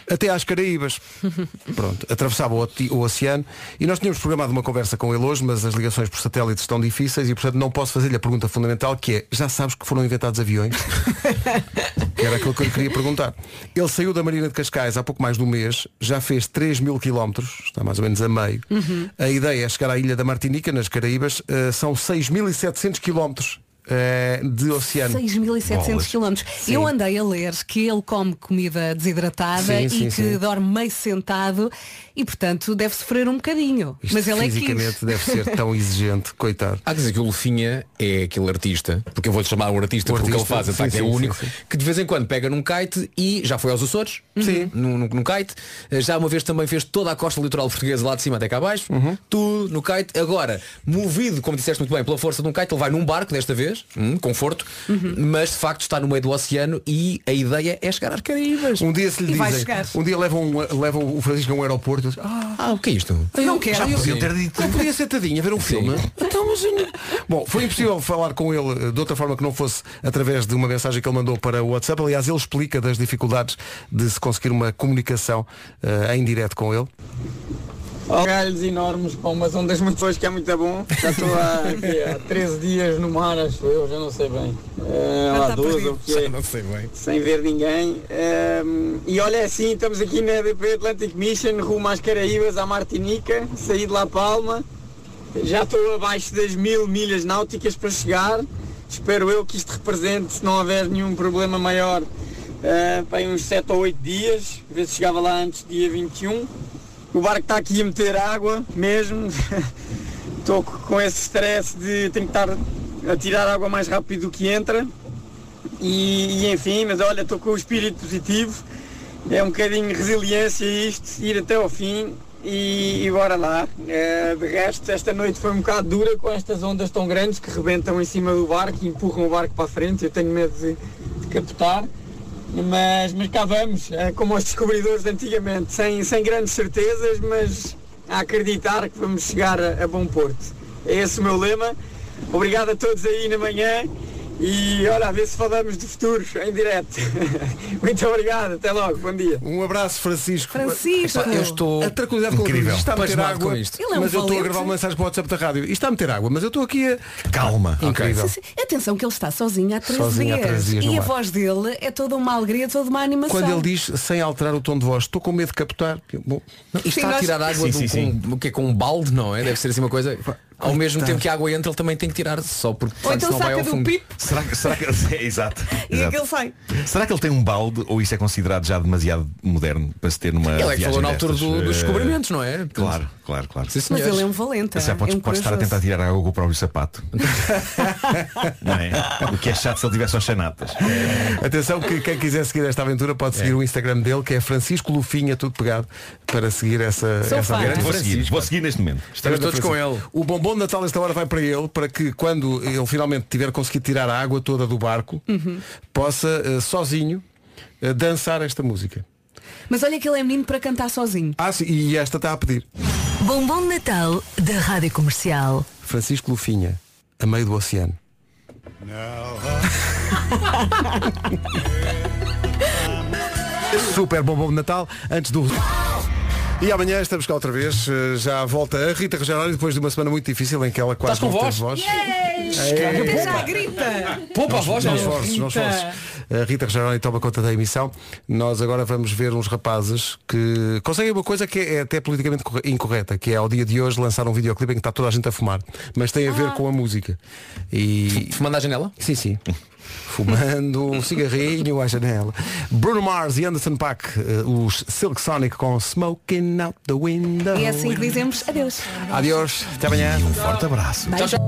até às Caraíbas. Pronto, atravessava o, o oceano e nós tínhamos programado uma conversa com ele hoje, mas as ligações por satélite estão difíceis e, portanto, não posso fazer-lhe a pergunta fundamental que é, já sabes que foram inventados aviões? que era aquilo que eu lhe queria perguntar. Ele saiu da Marina de Cascais há pouco mais de um mês, já fez 3 mil quilómetros, está mais ou menos a meio. A ideia é chegar à ilha da Martinica, nas Caraíbas, eh, são 6.700 quilómetros eh, de oceano.
6.700
Bolas.
quilómetros.
Sim.
Eu andei a ler que ele come comida desidratada
Sim,
e
sim,
que
sim.
dorme meio sentado e, portanto, deve sofrer um bocadinho.
Isto
Mas ele é
fisicamente
que
deve ser tão exigente, coitado.
Há que dizer que o Lufinha é aquele artista, porque eu vou-lhe chamar um artista
O
porque ele
artista,
faz, de facto,
sim,
é o único,
sim, sim.
que de vez em quando pega num kite e já foi aos Açores,
Sim.
no, no, no kite, Eh, já uma vez também fez toda a costa litoral portuguesa lá de cima até cá abaixo,
Uhum.
tudo no kite, agora, movido, como disseste muito bem, pela força de um kite, ele vai num barco desta vez, hum, conforto, mas de facto está no meio do oceano e a ideia é chegar às Caraíbas.
Um dia se lhe
E
dizem, um dia levam, levam o Francisco a um aeroporto e dizem, ah,
Ah, o que é isto?
Não quero.
já
Eu-
podiam ter dito. Eu podia sentadinho a ver um filme. Então, mas eu Bom, foi impossível falar com ele eh, de outra forma que não fosse através de uma mensagem que ele mandou para o WhatsApp. Aliás, ele explica das dificuldades de se conseguir uma comunicação eh, em direto com ele.
Galhos enormes com umas ondas muito boas que é muito bom. Já estou há, aqui, há 13 dias no mar, acho eu, já não sei bem. Eh, há
está
12
perdido.
ou que é,
Não sei bem.
sem ver ninguém. Ehm, e olha é assim, estamos aqui na EDP Atlantic Mission, rumo às Caraíbas, à Martinica, saí de La Palma. Já estou abaixo das mil milhas náuticas para chegar. Espero eu que isto represente, se não houver nenhum problema maior, eh, para aí uns 7 ou 8 dias. Ver se chegava lá antes do dia 21. O barco está aqui a meter água mesmo. Estou com esse stress de tenho que estar a tirar água mais rápido do que entra. E, e, enfim, mas olha, estou com o espírito positivo. É um bocadinho resiliência isto, ir até ao fim e, e bora lá. Eh, de resto, esta noite foi um bocado dura com estas ondas tão grandes que rebentam em cima do barco e empurram o barco para a frente. Eu tenho medo de, de capotar. Mas, mas cá vamos, é como os descobridores de antigamente, sem, sem grandes certezas, mas a acreditar que vamos chegar a, a bom porto. É esse o meu lema. Obrigado a todos aí na manhã e olha, a ver se falamos de futuros em direto. Muito obrigado, até logo, bom dia.
Um abraço, Francisco.
Francisco.
Epá, eu estou
A tranquilidade com
Incrível.
Isto está a meter água,
com isto.
Ele é um
mas eu estou a gravar uma mensagem para o WhatsApp da rádio. Isto está a meter água, mas eu estou aqui a...
Calma.
Incrível.
Sim, sim. Atenção que ele está sozinho há 13
Sozinho há
dias.
13 dias no
e a voz dele é toda uma alegria, toda uma animação.
Quando ele diz, sem alterar o tom de voz, estou com medo de captar. Bom,
Não, isto
Sim,
está a
nós-
tirar água
Sim,
do-
sim, sim.
Com, o que é com um balde, não é? Deve ser assim uma coisa. Ao mesmo tempo que a água entra, ele também tem que tirar só porque
Ou então
senão vai
saca
ao
do
fundo.
pipo
Será, que- será que é, exato,
e
exato.
aquele sai.
Será que ele tem um balde ou isso é considerado já demasiado moderno para se ter numa
Ele é que
viagem
falou na altura
destas?
do- dos
Eh,
descobrimentos, não é?
Claro, claro, claro.
Sim,
Mas
senhores.
ele é um valente.
Pode,
é um
pode estar a
corajoso.
tentar tirar água com o próprio sapato. não é? O que é chato se ele tivesse as chanatas.
Atenção que quem quiser seguir esta aventura pode seguir o Instagram dele, que é Francisco Lufinha, tudo pegado, para seguir essa,
Sou
essa
fã.
aventura.
Vou seguir, vou seguir neste momento.
Estamos todos com ele.
O bombom de Natal esta hora vai para ele, para que quando ele finalmente tiver conseguido tirar a água toda do barco,
Uhum.
possa eh, sozinho eh, dançar esta música.
Mas olha que ele é menino para cantar sozinho.
Ah, sim, e esta está a pedir.
Bombom de Natal da Rádio Comercial.
Francisco Lufinha, a meio do oceano. Super bombom de Natal, antes do. E amanhã estamos cá outra vez, eh, já volta a Rita Rogeroni depois de uma semana muito difícil em que ela quase
Estás com
não
voz?
teve voz.
Até já grita.
Poupa a voz,
Não
não
esforços, não
Rita.
esforços. A Rita Rogeroni toma conta da emissão. Nós agora vamos ver uns rapazes que conseguem uma coisa que é até politicamente corre- incorreta, que é ao dia de hoje lançar um videoclipe em que está toda a gente a fumar. Mas tem a ver com a música. E.
Fumando à janela?
Sim, sim. Fumando um cigarrinho à janela. Bruno Mars e Anderson Paak, eh, os Silk Sonic com Smoking Out the Window.
E é assim que dizemos adeus.
Adiós, até amanhã.
Um forte abraço.
Tchau, tchau.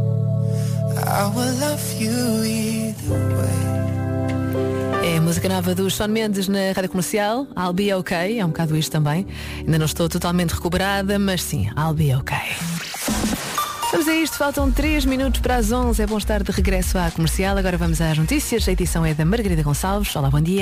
É a música nova do Sean Mendes na Rádio Comercial, I'll Be Okay, é um bocado isto também. Ainda não estou totalmente recuperada, mas sim, I'll Be Okay. Vamos a isto, faltam 3 minutos para as 11, é bom estar de regresso à comercial. Agora vamos às notícias, a edição é da Margarida Gonçalves. Olá, bom dia.